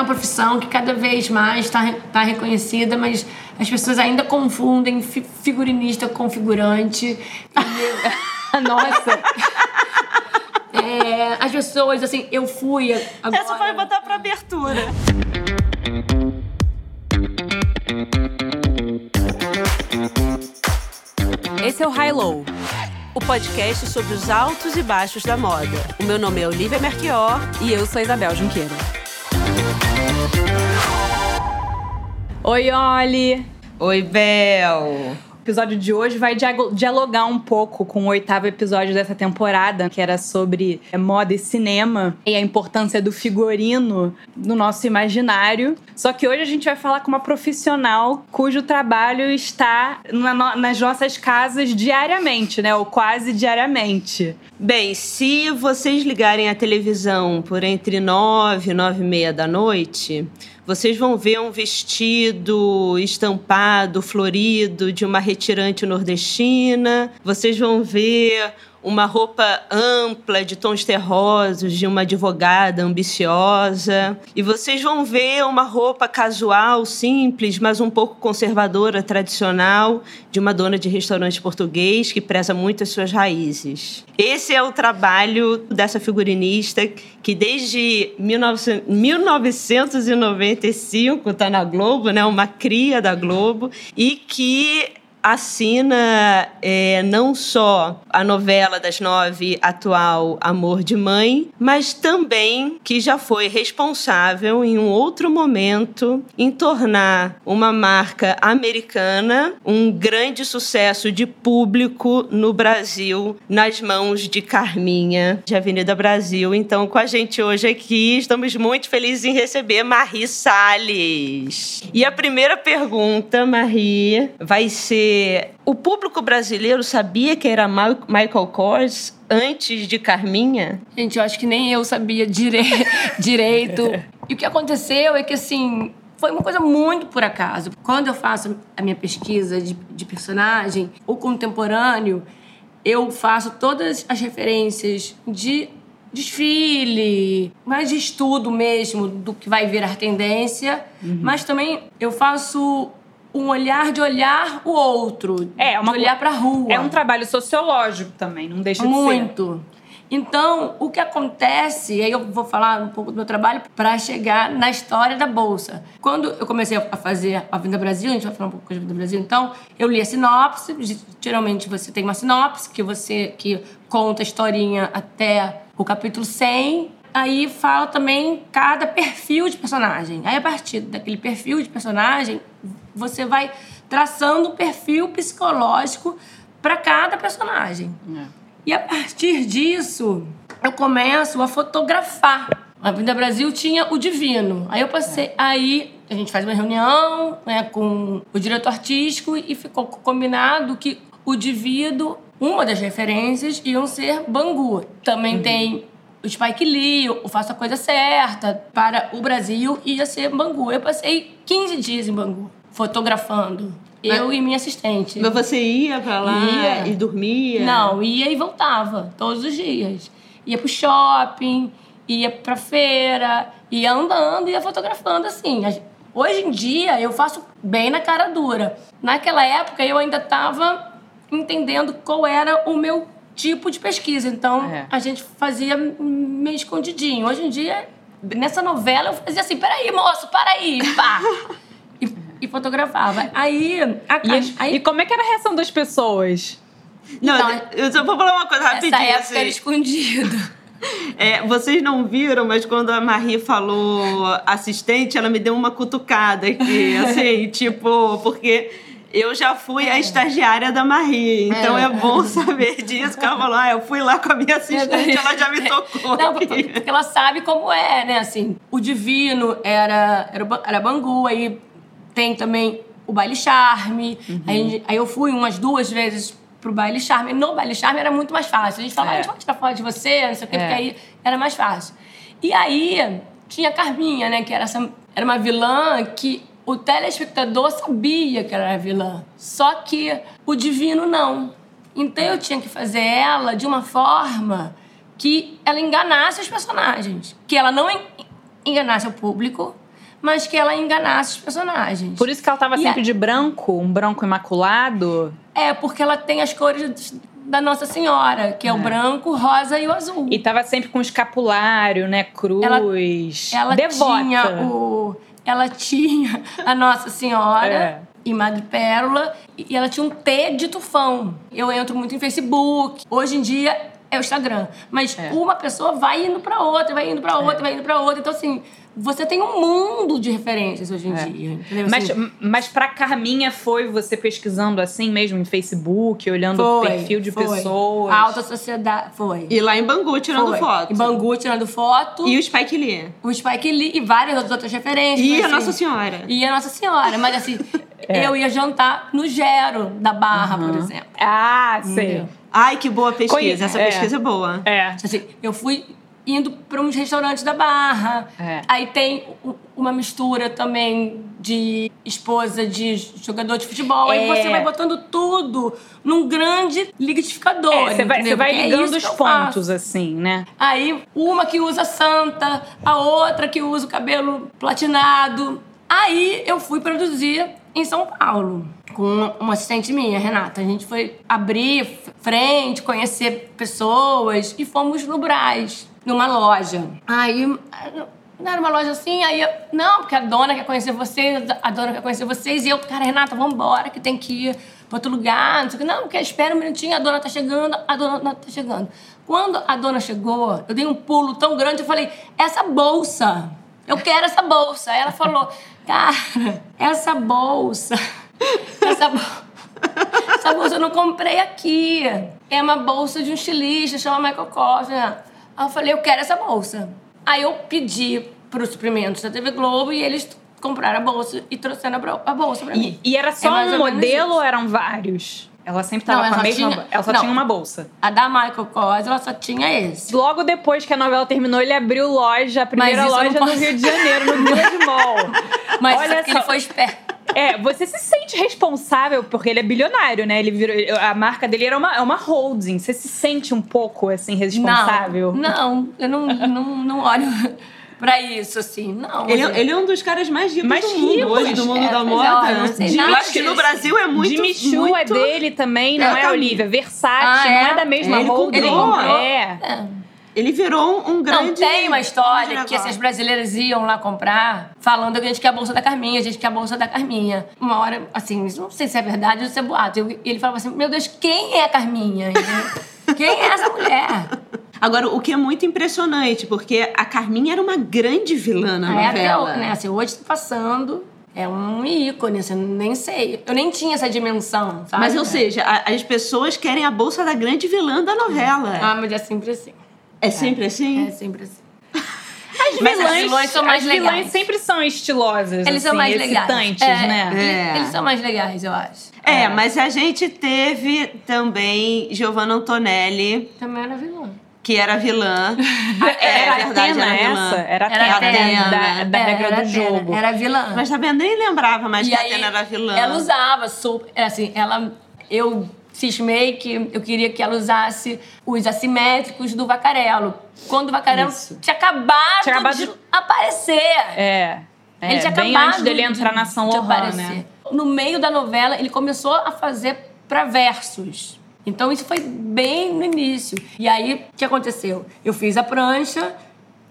uma profissão que cada vez mais está tá reconhecida, mas as pessoas ainda confundem figurinista com figurante. Nossa! É, as pessoas, assim, eu fui. Agora... Essa vai botar pra abertura. Esse é o High Low, o podcast sobre os altos e baixos da moda. O meu nome é Olivia Merquior e eu sou Isabel Junqueira. Oi, Oli! Oi, Bel! Episódio de hoje vai dialogar um pouco com o oitavo episódio dessa temporada, que era sobre é, moda e cinema e a importância do figurino no nosso imaginário. Só que hoje a gente vai falar com uma profissional cujo trabalho está na, nas nossas casas diariamente, né? Ou quase diariamente. Bem, se vocês ligarem a televisão por entre nove e nove e meia da noite, vocês vão ver um vestido estampado, florido, de uma retirante nordestina. Vocês vão ver uma roupa ampla de tons terrosos de uma advogada ambiciosa. E vocês vão ver uma roupa casual, simples, mas um pouco conservadora, tradicional, de uma dona de restaurante português que preza muito as suas raízes. Esse é o trabalho dessa figurinista que desde 1995 está na Globo, né, uma cria da Globo, e que assina é, não só a novela das nove atual Amor de Mãe, mas também que já foi responsável em um outro momento em tornar uma marca americana um grande sucesso de público no Brasil nas mãos de Carminha de Avenida Brasil. Então, com a gente hoje aqui, estamos muito felizes em receber Marie Salles. E a primeira pergunta, Marie, vai ser o público brasileiro sabia que era Michael Kors antes de Carminha? Gente, eu acho que nem eu sabia dire... direito. E o que aconteceu é que, assim, foi uma coisa muito por acaso. Quando eu faço a minha pesquisa de, de personagem, o contemporâneo, eu faço todas as referências de desfile, mais de estudo mesmo do que vai virar tendência, uhum. mas também eu faço um olhar de olhar o outro. É, uma, de olhar para a rua. É um trabalho sociológico também, não deixa Muito. de ser. Muito. Então, o que acontece, e aí eu vou falar um pouco do meu trabalho para chegar na história da bolsa. Quando eu comecei a fazer a Vinda Brasil, a gente vai falar um pouco da Vinda Brasil, então, eu li a sinopse, geralmente você tem uma sinopse que você que conta a historinha até o capítulo 100, aí fala também cada perfil de personagem. Aí a partir daquele perfil de personagem, você vai traçando um perfil psicológico para cada personagem. É. E a partir disso, eu começo a fotografar. A Vinda Brasil tinha o Divino. Aí eu passei. É. Aí a gente faz uma reunião né, com o diretor artístico e ficou combinado que o Divino, uma das referências, iam ser Bangu. Também uhum. tem o Spike Lee, o Faça a Coisa Certa. Para o Brasil ia ser Bangu. Eu passei 15 dias em Bangu fotografando. Eu Mas, e minha assistente. Mas você ia pra lá ia. e dormia? Não, ia e voltava, todos os dias. Ia pro shopping, ia pra feira, ia andando, ia fotografando, assim. Hoje em dia, eu faço bem na cara dura. Naquela época, eu ainda estava entendendo qual era o meu tipo de pesquisa. Então, é. a gente fazia meio escondidinho. Hoje em dia, nessa novela, eu fazia assim, peraí, moço, para aí, pá. e fotografava. Aí, a, e, aí... e como é que era a reação das pessoas? Não, então, eu só vou falar uma coisa rapidinho. Essa época assim. era escondido. É, vocês não viram, mas quando a Marie falou assistente, ela me deu uma cutucada aqui, assim, tipo, porque eu já fui é. a estagiária da Marie, então é. é. bom saber disso. Que ela falou, ah, eu fui lá com a minha assistente, ela já me tocou. Não, porque ela sabe como é, né? Assim, o divino era, era, era Bangu, aí tem também o baile charme. Uhum. Aí, aí, eu fui umas duas vezes pro baile charme. No baile charme era muito mais fácil. A gente falava, é. a gente pode tirar foto de você, não sei o quê, é. porque aí era mais fácil. E aí tinha a Carminha, né? Que era, essa, era uma vilã que o telespectador sabia que ela era vilã. Só que o divino não. Então eu tinha que fazer ela de uma forma que ela enganasse os personagens. Que ela não enganasse o público mas que ela enganasse os personagens. Por isso que ela tava E sempre a- de branco, um branco imaculado. É, porque ela tem as cores da Nossa Senhora, que é, o branco, o rosa e o azul. E tava sempre com escapulário, né? Cruz. Ela devota. tinha o. Ela tinha a Nossa Senhora É. e Madre Pérola. E ela tinha um T de tufão. Eu entro muito em Facebook. Hoje em dia é o Instagram. Mas É. uma pessoa vai indo pra outra, vai indo pra outra, vai indo pra outra. Então, assim, você tem um mundo de referências hoje em É. dia. Entendeu? Mas, Assim, mas pra Carminha foi você pesquisando assim mesmo em Facebook, olhando o foi, perfil de foi. pessoas? A alta sociedade. Foi. E lá em Bangu, tirando foi. foto. Em Bangu, tirando foto. E o Spike Lee. o Spike Lee e várias outras referências. E mas, a assim, Nossa Senhora. E a Nossa Senhora. Mas assim, É. eu ia jantar no Gero da Barra, por exemplo. Ah, sei. Entendeu? Ai, que boa pesquisa. Conhe- Essa é. pesquisa é boa. É. Assim, eu fui indo para uns restaurantes da Barra. É. Aí tem uma mistura também de esposa de jogador de futebol. Aí É. você vai botando tudo num grande liquidificador. É, você vai, você vai é ligando os pontos, assim, né? Aí, uma que usa santa, a outra que usa o cabelo platinado. Aí, eu fui produzir em São Paulo com uma, assistente minha, Renata. A gente foi abrir frente, conhecer pessoas e fomos no Brás, numa loja. Aí, não era uma loja assim, aí eu, não, porque a dona quer conhecer vocês, a dona quer conhecer vocês, e eu, cara, Renata, vambora, que tem que ir pra outro lugar, não sei o que. Não, porque espera um minutinho, a dona tá chegando, a dona tá chegando. Quando a dona chegou, eu dei um pulo tão grande, eu falei, essa bolsa, eu quero essa bolsa. Aí ela falou, cara, essa bolsa, essa bolsa. Essa bolsa eu não comprei aqui. É uma bolsa de um estilista, chama Michael Kors. né? Aí eu falei, eu quero essa bolsa. Aí eu pedi para os suprimentos da TV Globo e eles compraram a bolsa e trouxeram a bolsa para mim. E, e era só É um modelo ou eram vários? Ela sempre tava Não, com a mesma. tinha- Ela só não. tinha uma bolsa. A da Michael Kors, ela só tinha esse. Logo depois que a novela terminou, ele abriu loja, a primeira loja no posso- Rio de Janeiro, no Village Mall. Mas Olha só que ele foi esperto. É, você se sente responsável, porque ele é bilionário, né? Ele virou, a marca dele era uma, é uma holding. Você se sente um pouco, assim, responsável? Não, não, eu não, não, não olho pra isso, assim. Não. Ele, é- ele é um dos caras mais ricos Mais do mundo ricos, hoje, do mundo é, da mas, moda. não sei eu acho que no. Brasil é muito. Jimmy Choo muito... é dele também, não É, é, Olivia? Versace, Ah, não é? é da mesma Ele holding. comprou. É. É. Ele virou um, um grande. Não, tem uma história que essas brasileiras iam lá comprar, falando que a gente quer a bolsa da Carminha, a gente quer a bolsa da Carminha. Uma hora, assim, isso não sei se é verdade ou se é boato. E ele falava assim: Meu Deus, quem é a Carminha? Quem é essa mulher? Agora, o que é muito impressionante, porque a Carminha era uma grande vilã na até, novela. o- né, assim, hoje tá passando, é um ícone, assim, eu nem sei. Eu nem tinha essa dimensão, sabe? Mas, ou seja, a- as pessoas querem a bolsa da grande vilã da novela. Ah, mas é sempre assim. é sempre assim? É sempre assim. As Mas vilãs, as vilãs são mais as vilãs legais. sempre são estilosas, Eles são assim, mais legais. excitantes, É, né? Eles, É. eles são mais legais, eu acho. É, mas a gente teve também Giovanna Antonelli, Também era vilã. Que era vilã. Era é verdade, Atena era vilã. essa? Era Era Atena, da, da É, regra era do Atena, jogo. É. Era vilã. Mas tá vendo? Nem lembrava mais E que a Atena era vilã. Ela usava super. é Assim, ela. Eu cismei que eu queria que ela usasse os assimétricos do Vacarello. Quando o Vacarello Isso. tinha acabado, Tinha acabado de de- aparecer. É. é, ele tinha bem acabado antes dele de- entrar na São aparecer. né? No meio da novela, ele começou a fazer para versos. Então isso foi bem no início. E aí, o que aconteceu? Eu fiz a prancha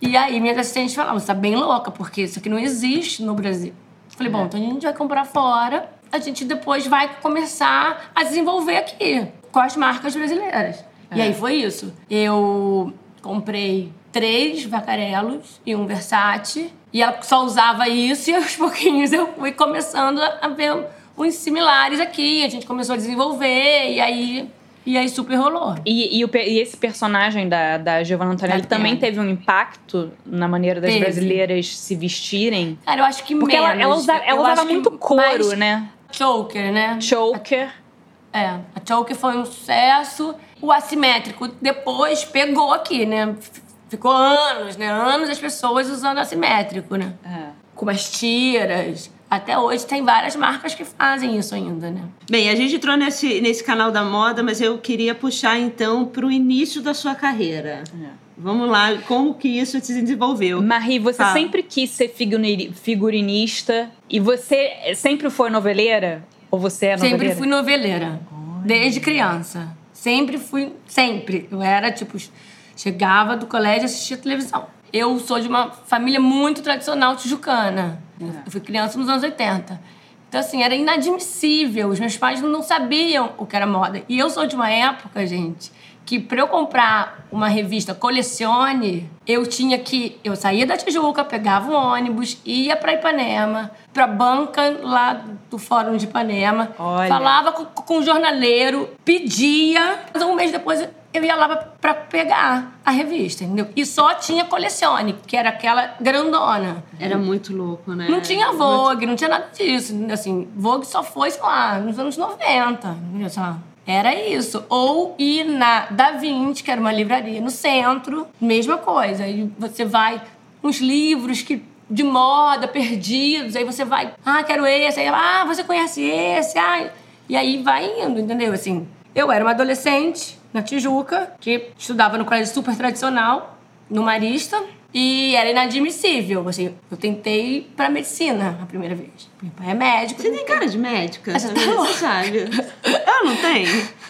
e aí minhas assistentes falavam, você tá bem louca, porque isso aqui não existe no Brasil. Eu Falei, É. bom, então a gente vai comprar fora, a gente depois vai começar a desenvolver aqui com as marcas brasileiras. E É. aí foi isso. Eu comprei três vacarelos e um Versace. E ela só usava isso e aos pouquinhos eu fui começando a ver uns similares aqui. A gente começou a desenvolver e aí, e aí super rolou. E, e o e esse personagem da, da Giovanna Antonelli também teve um impacto na maneira das Teve. brasileiras se vestirem? Cara, eu acho que Porque ela, menos. ela usava, Eu ela usava muito couro, né? Choker, né? Choker. É, a choker foi um sucesso. O assimétrico depois pegou aqui, né? Ficou anos, né? Anos as pessoas usando assimétrico, né? É. Com umas tiras, até hoje tem várias marcas que fazem isso ainda, né? Bem, a gente entrou nesse, nesse canal da moda, mas eu queria puxar então para o início da sua carreira. É. Vamos lá, como que isso se desenvolveu? Marie, você sempre quis ser figurinista e você sempre foi noveleira? Ou você é noveleira? Sempre fui noveleira, Olha. desde criança. Sempre fui, sempre. Eu era, tipo, chegava do colégio e assistia televisão. Eu sou de uma família muito tradicional tijucana. Eu fui criança nos anos 80. Então, assim, era inadmissível. Os meus pais não sabiam o que era moda. E eu sou de uma época, gente, que para eu comprar uma revista Colecione, eu tinha que. Eu saía da Tijuca, pegava um ônibus, ia para Ipanema, para banca lá do Fórum de Ipanema, Olha. falava com, com o jornaleiro, pedia. Um mês depois eu ia lá para pegar a revista, entendeu? E só tinha Colecione, que era aquela grandona. Era muito louco, né? Não tinha Vogue, muito... não tinha nada disso. Assim, Vogue só foi, sei lá, nos anos 90, entendeu? Era isso. Ou ir na Da Vinci, que era uma livraria no centro, mesma coisa. Aí você vai uns livros que de moda perdidos, aí você vai, ah, quero esse, aí ah, você conhece esse, ah, e aí vai indo, entendeu? Assim, eu era uma adolescente na Tijuca, que estudava no colégio super tradicional, no Marista, e era inadmissível. Assim, eu tentei pra medicina a primeira vez. Meu pai é médico. Você tem cara de médica? Você, tá você sabe. Eu não tenho.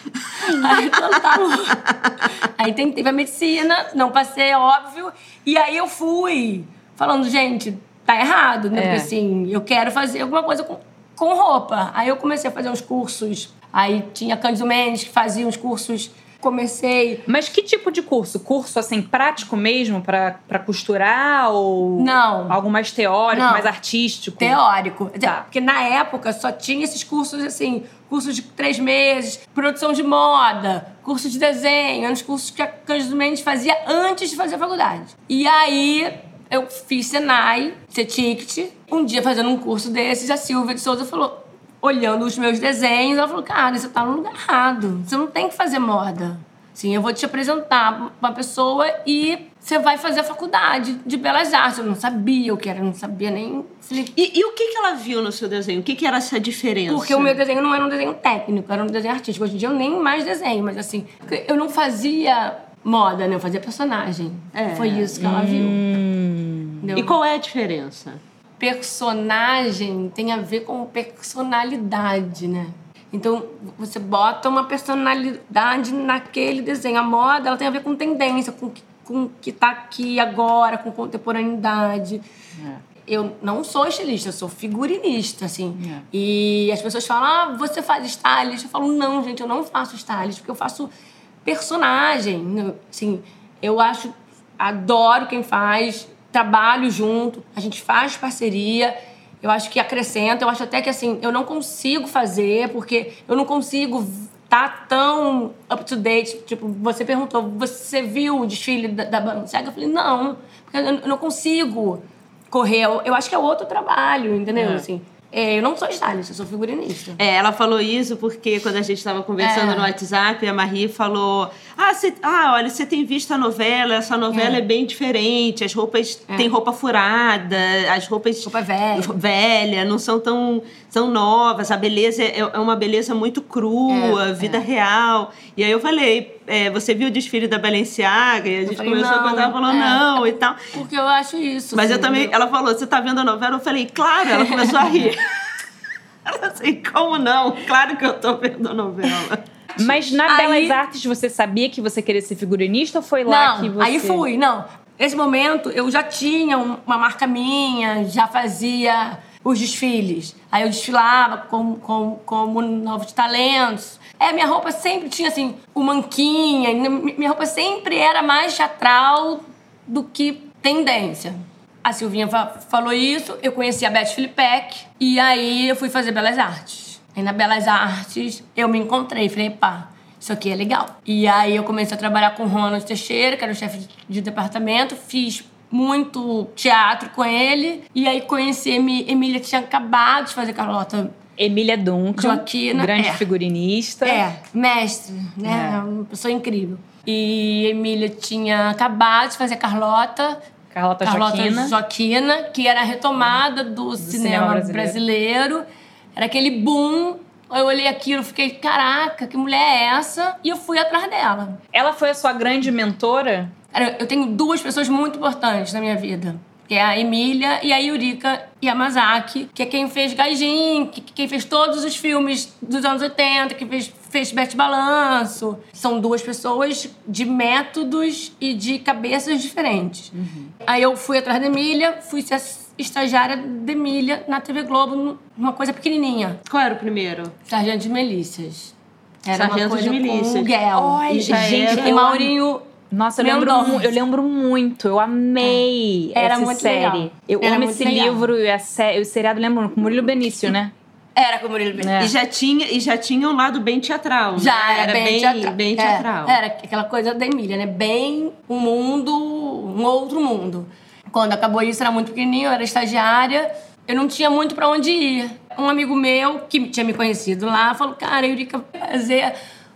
Aí, então, tá aí tentei pra medicina, não passei, óbvio. E aí eu fui falando, gente, tá errado, né? É. Porque assim, eu quero fazer alguma coisa com, com roupa. Aí eu comecei a fazer uns cursos. Aí tinha Cândido Mendes que fazia uns cursos comecei. Mas que tipo de curso? Curso assim prático mesmo para costurar ou não algo mais teórico, não. mais artístico? Teórico, tá. porque na época só tinha esses cursos assim, cursos de três meses, produção de moda, curso de desenho, eram os cursos que a Cândido Mendes fazia antes de fazer a faculdade. E aí eu fiz Senai, CETICT, um dia fazendo um curso desses, a Silvia de Souza falou: olhando os meus desenhos, ela falou: Cara, você tá no lugar errado. Você não tem que fazer moda. Sim, eu vou te apresentar uma pessoa e você vai fazer a faculdade de belas artes. Eu não sabia o que era, não sabia nem. E, e o que, que ela viu no seu desenho? O que, que era essa diferença? Porque o meu desenho não era um desenho técnico, era um desenho artístico. Hoje em dia eu nem mais desenho, mas assim, eu não fazia moda, né? Eu fazia personagem. É. Foi isso que ela viu. Hum. E qual é a diferença? Personagem tem a ver com personalidade, né? Então, você bota uma personalidade naquele desenho. A moda, ela tem a ver com tendência, com com o que está aqui agora, com contemporaneidade. É. Eu não sou estilista, eu sou figurinista, assim. É. E as pessoas falam, ah, você faz stylist? Eu falo, não, gente, eu não faço stylist, porque eu faço personagem. Assim, eu acho, adoro quem faz, trabalho junto, a gente faz parceria. Eu acho que acrescenta. Eu acho até que assim, eu não consigo fazer, porque eu não consigo estar tá tão up to date. Tipo, você perguntou, você viu o desfile da, da Balenciaga? Eu falei, não, porque eu não consigo correr. Eu, eu acho que é outro trabalho, entendeu? É. Assim, é, eu não sou stylist, eu sou figurinista. É, ela falou isso porque quando a gente estava conversando é. no WhatsApp, a Marie falou: ah, cê, ah, olha, você tem visto a novela, essa novela é, é bem diferente, as roupas é. tem roupa furada, as roupas. Roupa velha. Velha, não são tão, tão novas, a beleza é, é uma beleza muito crua, é, vida real. E aí eu falei: você viu o desfile da Balenciaga? E a gente falei, começou a contar, ela falou: não e tal. Porque eu acho isso. Mas eu também, ela falou: você tá vendo a novela? Eu falei: claro, ela começou a rir. assim, como não? Claro que eu tô vendo a novela. Mas na aí... Belas Artes você sabia que você queria ser figurinista ou foi lá não, que você. Aí fui, não. Nesse momento eu já tinha uma marca minha, já fazia os desfiles. Aí eu desfilava como, como, como novos talentos. É, minha roupa sempre tinha assim, o manquinha, minha roupa sempre era mais teatral do que tendência. A Silvinha falou isso, eu conheci a Beth Filipek e aí eu fui fazer Belas Artes. Aí na Belas Artes eu me encontrei, falei, pá, isso aqui é legal. E aí eu comecei a trabalhar com o Ronald Teixeira, que era o chefe de departamento, fiz muito teatro com ele. E aí conheci Emília, que tinha acabado de fazer Carlota Emília Duncan, Joaquina, grande é. figurinista. É, mestre, né? É. Uma pessoa incrível. E Emília tinha acabado de fazer Carlota, Carlota, Carlota Joaquina. Joaquina, que era a retomada do, cinema, cinema brasileiro. brasileiro. Era aquele boom. Eu olhei aquilo, fiquei, caraca, que mulher é essa? E eu fui atrás dela. Ela foi a sua grande mentora? Cara, Eu tenho duas pessoas muito importantes na minha vida. Que é a Emília e a Yurika Yamazaki, que é quem fez Gaijin, que quem fez todos os filmes dos anos 80, que fez, fez Bete Balanço. São duas pessoas de métodos e de cabeças diferentes. Aí eu fui atrás da Emília, fui ser estagiária da Emília na TV Globo, numa coisa pequenininha. Qual era o primeiro? Sargento de Milícias. Era Sargento uma coisa de Milícias. com o Guel. Ai, e, gente, e Maurinho Nossa, eu lembro, eu lembro muito. Eu amei Era essa série. legal. Eu Era amo esse legal. livro e a sé- o seriado lembro com Murilo Benício, né? Era com o Murilo Benício. É. E, já tinha, e já tinha um lado bem teatral. né? Já era, bem, teatral. bem É, teatral. Era aquela coisa da Emília, né? Bem um mundo, um outro mundo. Quando acabou isso, era muito pequenininho, eu era estagiária, eu não tinha muito pra onde ir. Um amigo meu, que tinha me conhecido lá, falou: Cara, Eurica, vai fazer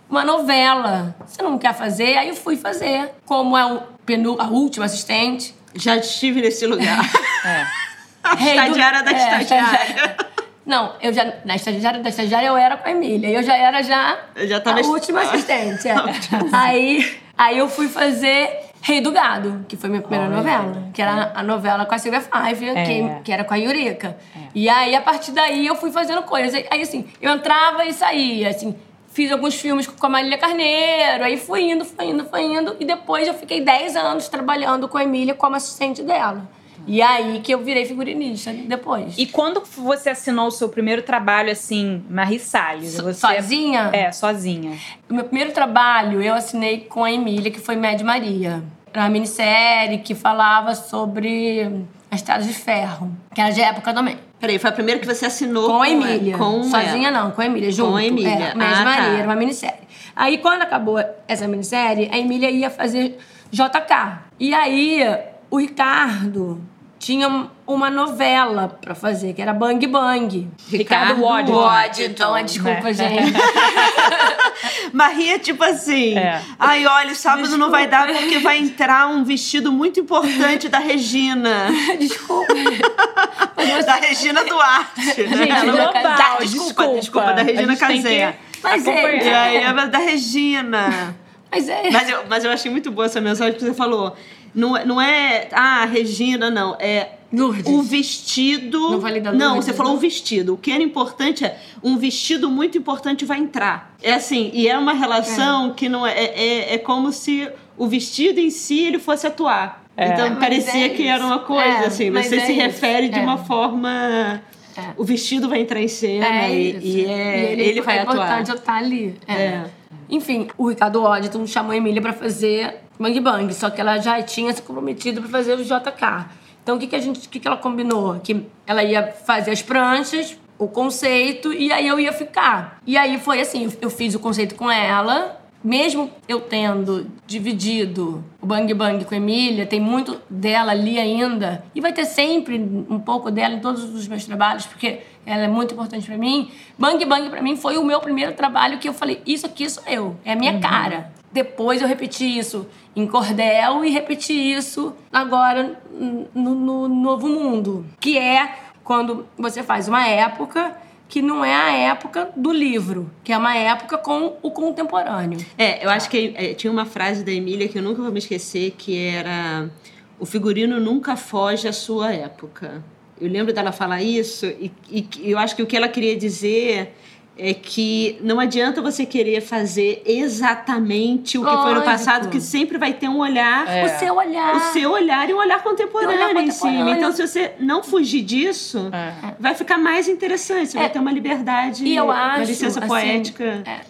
uma novela. Você não quer fazer? Aí eu fui fazer. Como é o penu, a última assistente. Já estive nesse lugar. É. A Rei do- estagiária da é, estagiária. Não, eu já. Na estagiária da estagiária eu era com a Emília. Eu já era já. Eu já tava a est- última assistente. é. aí, aí eu fui fazer Rei do Gado, que foi minha primeira Olha. novela. Que era a novela com a Silvia Five, É. que, que era com a Yurika. E aí, a partir daí, eu fui fazendo coisas. Aí, assim, eu entrava e saía, assim. Fiz alguns filmes com a Marília Carneiro, aí fui indo, fui indo, fui indo. E depois eu fiquei 10 anos trabalhando com a Emília como assistente dela. E aí que eu virei figurinista depois. E quando você assinou o seu primeiro trabalho, assim, Marie Salles? So- Você... sozinha? É, sozinha. O meu primeiro trabalho eu assinei com a Emília, que foi Mad Maria. Era uma minissérie que falava sobre a Estrada de Ferro, que era de época também. Peraí, foi a primeira que você assinou Com a Emília. Com Sozinha ela. não, com a Emília, junto. a Emília. É, Mad Ah, Maria, tá. era uma minissérie. Aí, quando acabou essa minissérie, a Emília ia fazer JK. E aí, o Ricardo tinha uma novela pra fazer, que era Bang Bang. Ricardo Waddington. Waddington, desculpa, É. gente. Maria, tipo assim. É. Ai, olha, sábado não vai dar porque vai entrar um vestido muito importante da Regina. Desculpa. Da Regina Duarte. Gente, Ela- global, Tá, desculpa, desculpa. desculpa, da Regina Casé. Mas é. E aí, é da Regina. Mas é. Mas eu, mas eu achei muito boa essa mensagem que você falou. Não, é- não é, ah, Regina, não. É Lourdes. o vestido. Não da Não, você falou né? o vestido. O que era importante é um vestido muito importante vai entrar. É assim, e é uma relação que não é, é. É como se o vestido em si ele fosse atuar. Então Mas parecia é que era uma coisa, É, assim. mas Você é se isso. refere de É. uma forma. É. O vestido vai entrar em cena É e, e é, E ele, vai é atuar. importante eu estar ali. É. Enfim, o Ricardo Waddington chamou a Emília pra fazer Bang Bang, só que ela já tinha se comprometido pra fazer o JK. Então o que, que a gente, o que, que ela combinou? Que ela ia fazer as pranchas, o conceito, e aí eu ia ficar. E aí foi assim, eu fiz o conceito com ela, mesmo eu tendo dividido o Bang Bang com a Emília, tem muito dela ali ainda, e vai ter sempre um pouco dela em todos os meus trabalhos, porque ela é muito importante pra mim. Bang Bang pra mim foi o meu primeiro trabalho que eu falei, isso aqui sou eu, é a minha cara. Depois eu repeti isso em Cordel e repeti isso agora no, no Novo Mundo, que é quando você faz uma época que não é a época do livro, que é uma época com o contemporâneo. É, eu acho que é, tinha uma frase da Emília que eu nunca vou me esquecer, que era o figurino nunca foge à sua época. Eu lembro dela falar isso e, e eu acho que o que ela queria dizer é que não adianta você querer fazer exatamente o que foi no Lógico. passado, que sempre vai ter um olhar, É. O seu olhar. o seu olhar e um olhar contemporâneo, olhar em cima. contemporâneo. Então, se você não fugir disso, É. vai ficar mais interessante, você É. vai ter uma liberdade, E eu uma acho, licença assim, poética. é.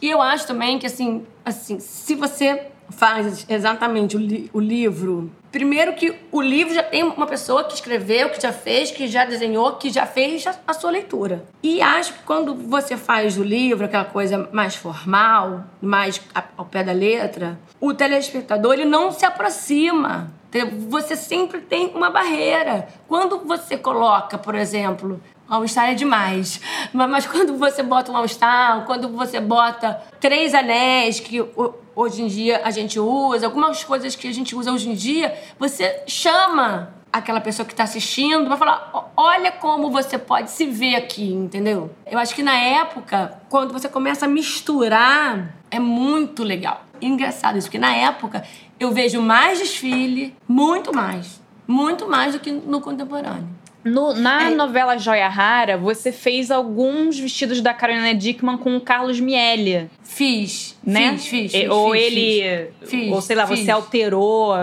E eu acho também que, assim, assim se você faz exatamente o, li- o livro... Primeiro que o livro já tem uma pessoa que escreveu, que já fez, que já desenhou, que já fez a, a sua leitura. E acho que quando você faz o livro, aquela coisa mais formal, mais a- ao pé da letra, o telespectador ele não se aproxima Você sempre tem uma barreira. Quando você coloca, por exemplo, All-Star é demais. Mas, quando você bota um All-Star, quando você bota três anéis, que hoje em dia a gente usa, algumas coisas que a gente usa hoje em dia, você chama aquela pessoa que está assistindo para falar: olha como você pode se ver aqui, entendeu? Eu acho que na época, quando você começa a misturar, é muito legal. engraçado isso, porque na época eu vejo mais desfile, muito mais. Muito mais do que no contemporâneo. No, na é. novela Joia Rara, você fez alguns vestidos da Carolina Dickman com o Carlos Miele. Fiz, né? Fiz, fiz, fiz Ou fiz, ele. Fiz, ou sei lá, fiz. você alterou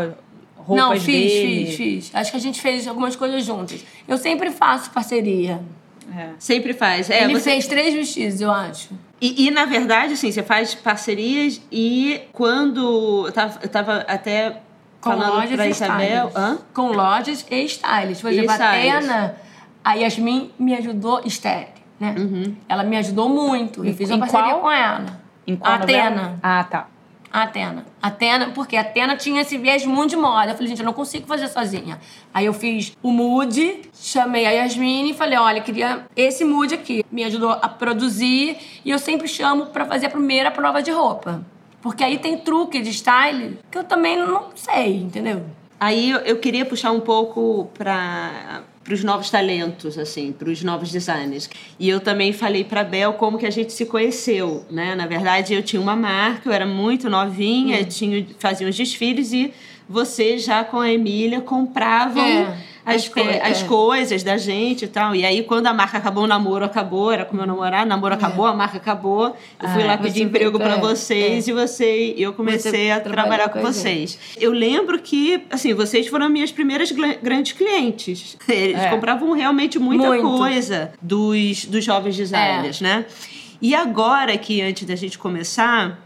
roupas Não, fiz, dele. fiz, fiz. Acho que a gente fez algumas coisas juntas. Eu sempre faço parceria. É. Sempre faz. É, ele você... fez três vestidos, eu acho. E, e, na verdade, assim, você faz parcerias e quando. Eu tava, eu tava até com falando lojas e Isabel. Com lojas e styles. Por exemplo, a. Tena, a Yasmin me ajudou, Estelle, né? Uhum. Ela me ajudou muito. Eu fiz uma parceria qual? com ela. Em qual a novela? Atena. Ah, tá. A Atena. Atena, porque a Atena tinha esse viés muito de moda. Eu falei, gente, eu não consigo fazer sozinha. Aí eu fiz o mood, chamei a Yasmine e falei, olha, queria esse mood aqui. Me ajudou a produzir e eu sempre chamo pra fazer a primeira prova de roupa. Porque aí tem truque de style que eu também não sei, entendeu? Aí eu, queria puxar um pouco para para os novos talentos, assim, para os novos designers. E eu também falei para Bel como que a gente se conheceu, né? Na verdade, eu tinha uma marca, eu era muito novinha, tinha fazia os desfiles e você já com a Emília compravam É, as, é, as é. coisas da gente e tal. E aí quando a marca acabou, o namoro acabou, era com meu namorado, o namoro acabou, a marca acabou. Eu fui Ah, lá você pedir emprego para é, vocês e você eu comecei Você a trabalhar com com vocês. Eu lembro que, assim, vocês foram minhas primeiras grandes clientes. Eles É. compravam realmente muita Muito. coisa dos, dos jovens designers, né? E agora que, antes da gente começar,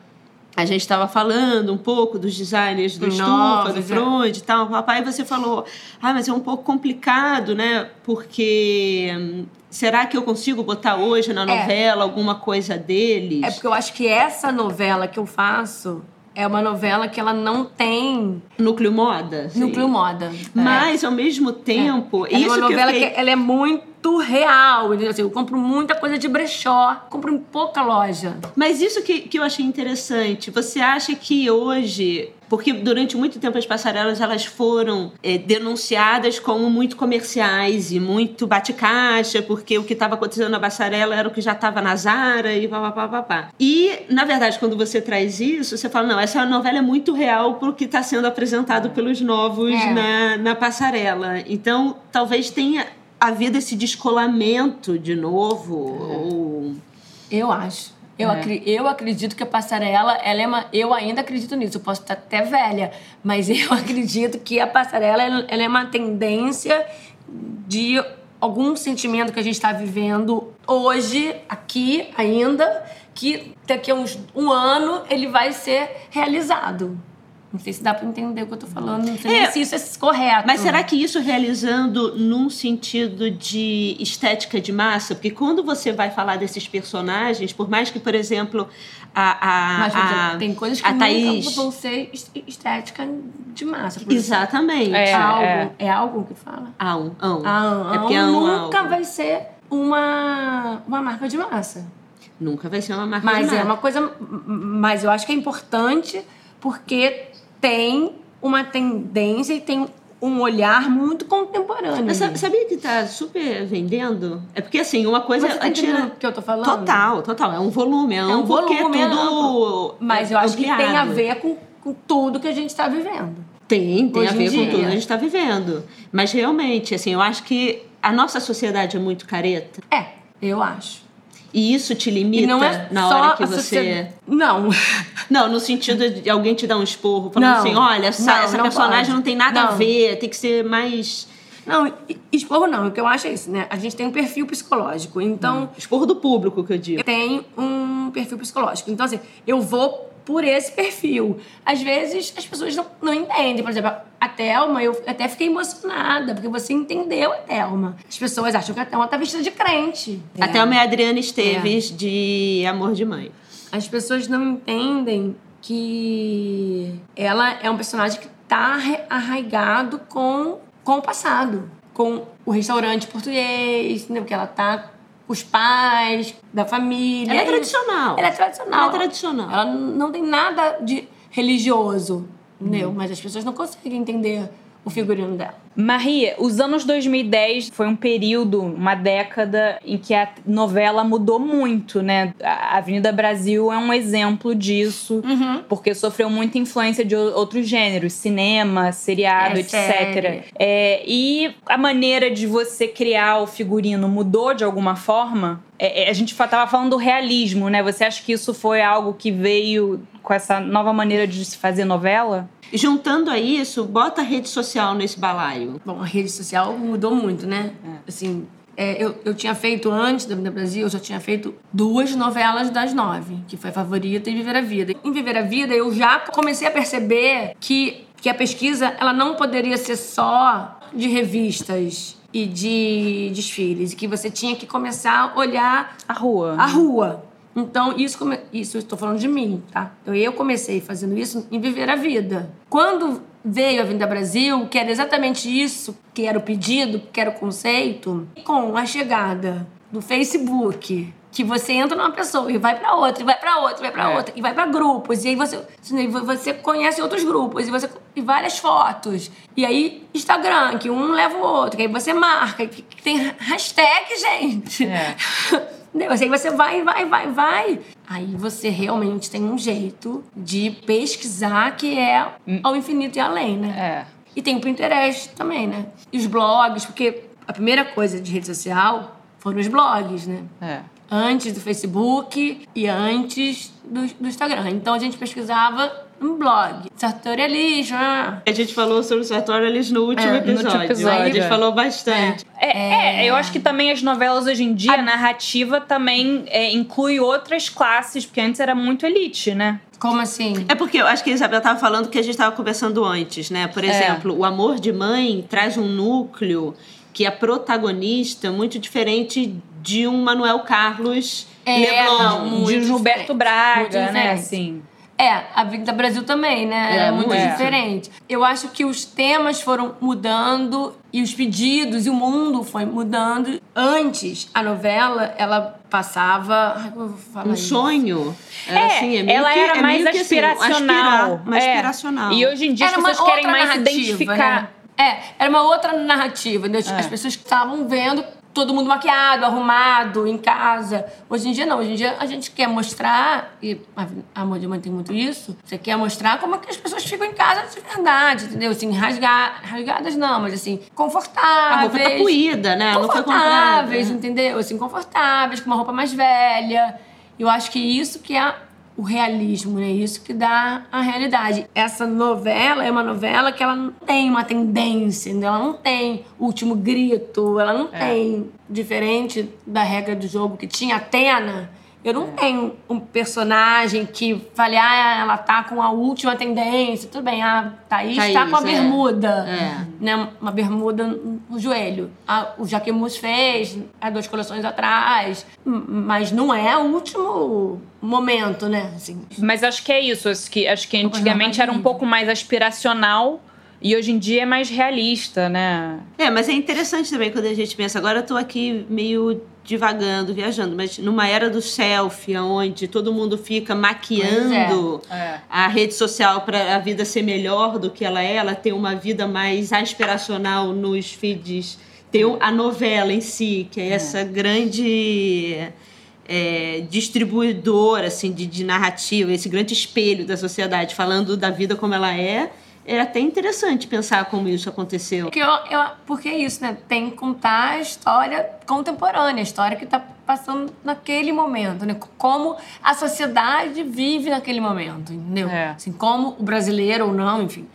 a gente estava falando um pouco dos designers do Estufa, do é. Freud e tal. Papai, você falou, ah, mas é um pouco complicado, né? Porque hum, será que eu consigo botar hoje na novela alguma coisa deles? É porque eu acho que essa novela que eu faço é uma novela que ela não tem Núcleo moda? assim. núcleo moda. Mas, ao mesmo tempo, É isso uma novela que eu que, ela é muito real, entendeu? Assim, eu compro muita coisa de brechó, compro em pouca loja. Mas isso que, que eu achei interessante. Você acha que hoje... Porque durante muito tempo as passarelas elas foram é, denunciadas como muito comerciais e muito bate-caixa, porque o que estava acontecendo na passarela era o que já estava na Zara e pá, pá, pá. E, na verdade, quando você traz isso, você fala, não, essa novela é muito real porque está sendo apresentado pelos novos É. na, na passarela. Então, talvez tenha havido esse descolamento de novo, ou... Eu acho. Eu, É. acri- eu acredito que a passarela, ela é uma. Eu ainda acredito nisso. Eu posso estar até velha, mas eu acredito que a passarela ela ela é uma tendência de algum sentimento que a gente está vivendo hoje, aqui ainda, que daqui a uns, um ano ele vai ser realizado. Não sei se dá pra entender o que eu tô falando, não sei É. se isso é correto. Mas será que isso realizando num sentido de estética de massa? Porque quando você vai falar desses personagens, por mais que, por exemplo, a, a, Mas, a- tem coisas que a nunca Thaís- vão ser est- estética de massa. exemplo. Exatamente. É. álbum. É álbum que fala? Ão, ão. A É porque Ão ão, nunca álbum. vai ser uma, uma marca de massa. Nunca vai ser uma marca Mas de é massa. uma coisa. Mas eu acho que é importante porque tem uma tendência e tem um olhar muito contemporâneo. Mas sabia que tá super vendendo? É porque, assim, uma coisa... Você tá que eu tô falando? Total, total. É um volume. É, É um volume, é tudo. Mas eu acho que tem a ampliado. ver com, com tudo que a gente está vivendo. Tem, tem a Hoje em ver com tudo que a gente está vivendo. Mas realmente, assim, eu acho que a nossa sociedade é muito careta. É, eu acho. E isso te limita não é na hora que você. Não. Não, no sentido de alguém te dar um esporro, falando Não. assim: olha, essa, Não, essa não personagem pode. não tem nada a ver, tem que ser mais. Não, esporro não. O que eu acho é isso, né? A gente tem um perfil psicológico. Então, Esporro do público, que eu digo. tem um perfil psicológico. Então, assim, eu vou por esse perfil. Às vezes, as pessoas não, não entendem. Por exemplo, a Thelma, eu até fiquei emocionada, porque você entendeu a Thelma. As pessoas acham que a Thelma tá vestida de crente. Até a minha Adriana Esteves de Amor de Mãe. As pessoas não entendem que ela é um personagem que tá arraigado com, com o passado, com o restaurante português, entendeu? Que ela tá os pais, da família. Ela é tradicional. Ela é tradicional. Ela é tradicional. Ela não tem nada de religioso, entendeu? Mas as pessoas não conseguem entender o figurino dela. Maria, os anos 2010 foi um período, uma década em que a novela mudou muito, né? A Avenida Brasil é um exemplo disso, uhum. porque sofreu muita influência de outros gêneros, cinema, seriado, é etc. É, e a maneira de você criar o figurino mudou de alguma forma? É, é a gente estava falando do realismo, né? Você acha que isso foi algo que veio com essa nova maneira de se fazer novela? Juntando a isso, bota a rede social nesse balaio. Bom, a rede social mudou muito, né? É. Assim, é, eu, eu tinha feito antes da Vida Brasil, eu já tinha feito duas novelas das nove, que foi Favorita e Viver a Vida. Em Viver a Vida, eu já comecei a perceber que, que a pesquisa ela não poderia ser só de revistas e de desfiles, e que você tinha que começar a olhar a rua. A rua. Então, isso, isso eu estou falando de mim, tá? Então, eu comecei fazendo isso em viver a vida. Quando veio a Vinda Brasil, que era exatamente isso, que era o pedido, que era o conceito, com a chegada do Facebook, que você entra numa pessoa e vai para outra, e vai para outra, e vai para é. outra, e vai para grupos, e aí você, você conhece outros grupos, e você e várias fotos. E aí Instagram, que um leva o outro, que aí você marca, que tem hashtag, gente. É. Aí você vai, vai, vai, vai. Aí você realmente tem um jeito de pesquisar que é ao infinito e além, né? É. E tem o Pinterest também, né? E os blogs, porque a primeira coisa de rede social foram os blogs, né? É. Antes do Facebook e antes do, do Instagram. Então a gente pesquisava um blog. Sartorialismo. A gente falou sobre o sartorialismo no último é, episódio. No episódio. A gente falou bastante. É. É, é, eu acho que também as novelas hoje em dia, a narrativa também é, inclui outras classes, porque antes era muito elite, né? Como assim? É porque eu acho que a Isabel estava falando que a gente estava conversando antes, né? Por é. exemplo, o amor de mãe traz um núcleo que é protagonista muito diferente de um Manuel Carlos é, Leblon, não, de Gilberto Braga, né? Assim. É, a Vida Brasil também, né? É, é muito é. diferente. Eu acho que os temas foram mudando e os pedidos e o mundo foi mudando. Antes, a novela, ela passava. Como eu vou falar um isso? sonho. Era é, assim, é ela que, era é mais aspiracional. Assim, mais aspiracional. E hoje em dia era as pessoas querem mais identificar. Né? É, era uma outra narrativa. Né? As pessoas estavam vendo todo mundo maquiado, arrumado, em casa. Hoje em dia não, hoje em dia a gente quer mostrar, e a Amor de Mãe tem muito isso, você quer mostrar como é que as pessoas ficam em casa de verdade, entendeu? Assim, rasgar, rasgadas não, mas assim, confortáveis. A roupa tá puída, né? Confortáveis, entendeu? Assim, confortáveis, com uma roupa mais velha. Eu acho que isso que é o realismo, né? Isso que dá a realidade. Essa novela é uma novela que ela não tem uma tendência, né? ela não tem último grito, ela não é. tem, diferente da regra do jogo que tinha Atena, eu não tenho um personagem que fale, ah, ela tá com a última tendência. Tudo bem, a Thaís, Thaís tá com a é. bermuda. É. Né? Uma bermuda no joelho. A, o Jaquemus fez há duas coleções atrás. Mas não é o último momento, né? Assim. Mas acho que é isso. Acho que, acho que antigamente era um pouco mais aspiracional. E hoje em dia é mais realista, né? É, mas é interessante também quando a gente pensa. Agora eu tô aqui meio divagando, viajando, mas numa era do selfie, onde todo mundo fica maquiando é. É. a rede social para a vida ser melhor do que ela é, ela tem uma vida mais aspiracional nos feeds, tem a novela em si, que é, é. essa grande é, distribuidora assim, de, de narrativa, esse grande espelho da sociedade, falando da vida como ela é é até interessante pensar como isso aconteceu. Porque, eu, eu, porque é isso, né? Tem que contar a história contemporânea, a história que está passando naquele momento, né? Como a sociedade vive naquele momento, entendeu? É. Assim, como o brasileiro ou não, enfim,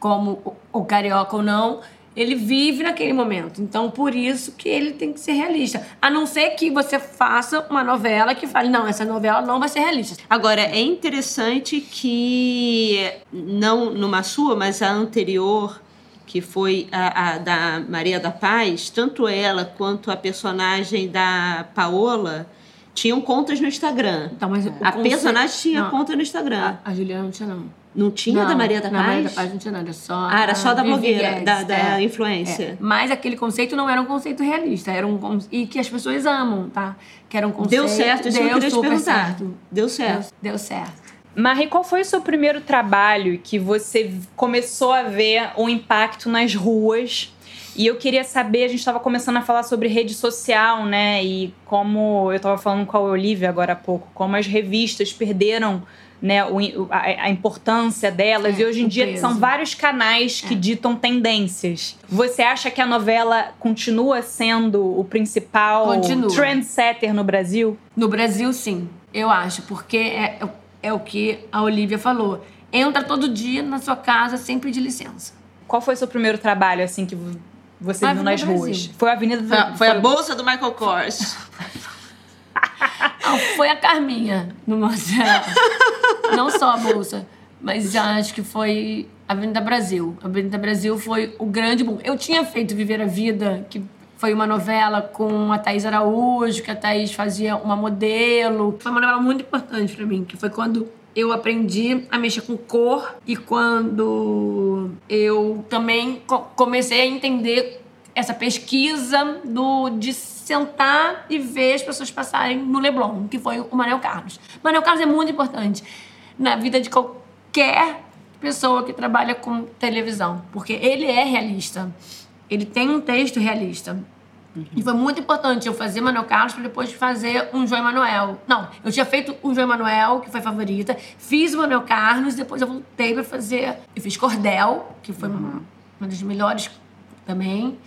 como o, o carioca ou não, ele vive naquele momento. Então, por isso que ele tem que ser realista. A não ser que você faça uma novela que fale, não, essa novela não vai ser realista. Agora, é interessante que, não numa sua, mas a anterior, que foi a, a da Maria da Paz, tanto ela quanto a personagem da Paola tinham contas no Instagram. Então, mas A conceito- personagem tinha Não, conta no Instagram. A, a Juliana não tinha, não. Não tinha da Não, Maria da Paz? Maria da Paz não tinha nada, era só. Ah, era só da blogueira, Guedes, da, da é. influência. É, Mas aquele conceito não era um conceito realista, era um e que as pessoas amam, tá? Que era um conceito. Deu certo, isso que eu deu queria te super perguntar. certo. Deu Deu, certo. deu certo. Marie, qual foi o seu primeiro trabalho que você começou a ver o impacto nas ruas? E eu queria saber, a gente estava começando a falar sobre rede social, né? E como eu estava falando com a Olivia agora há pouco, como as revistas perderam né, o- a, a importância delas. É, e hoje em dia peso. são vários canais que É. ditam tendências. Você acha que a novela continua sendo o principal Continua. trendsetter no Brasil? No Brasil, sim, eu acho, porque é, é o que a Olivia falou. Entra todo dia na sua casa sem pedir licença. Qual foi o seu primeiro trabalho, assim, que você A viu nas ruas? Foi a Avenida Foi, a- foi a bolsa do Michael Kors. Não, foi a Carminha no museu. Não só a bolsa, mas já acho que foi a Avenida Brasil. A Avenida Brasil foi o grande boom. Eu tinha feito Viver a Vida, que foi uma novela com a Thaís Araújo, que a Thaís fazia uma modelo. Foi uma novela muito importante pra mim, que foi quando eu aprendi a mexer com cor e quando eu também co- comecei a entender essa pesquisa do de sentar e ver as pessoas passarem no Leblon, que foi o Manel Carlos. Manel Carlos é muito importante na vida de qualquer pessoa que trabalha com televisão, porque ele é realista. Ele tem um texto realista. E foi muito importante eu fazer Manuel Carlos para depois fazer um João Emanuel. Não, eu tinha feito um João Emanuel, que foi favorita, fiz o Manuel Carlos, depois eu voltei para fazer. Eu fiz Cordel, que foi uma, uma das melhores também.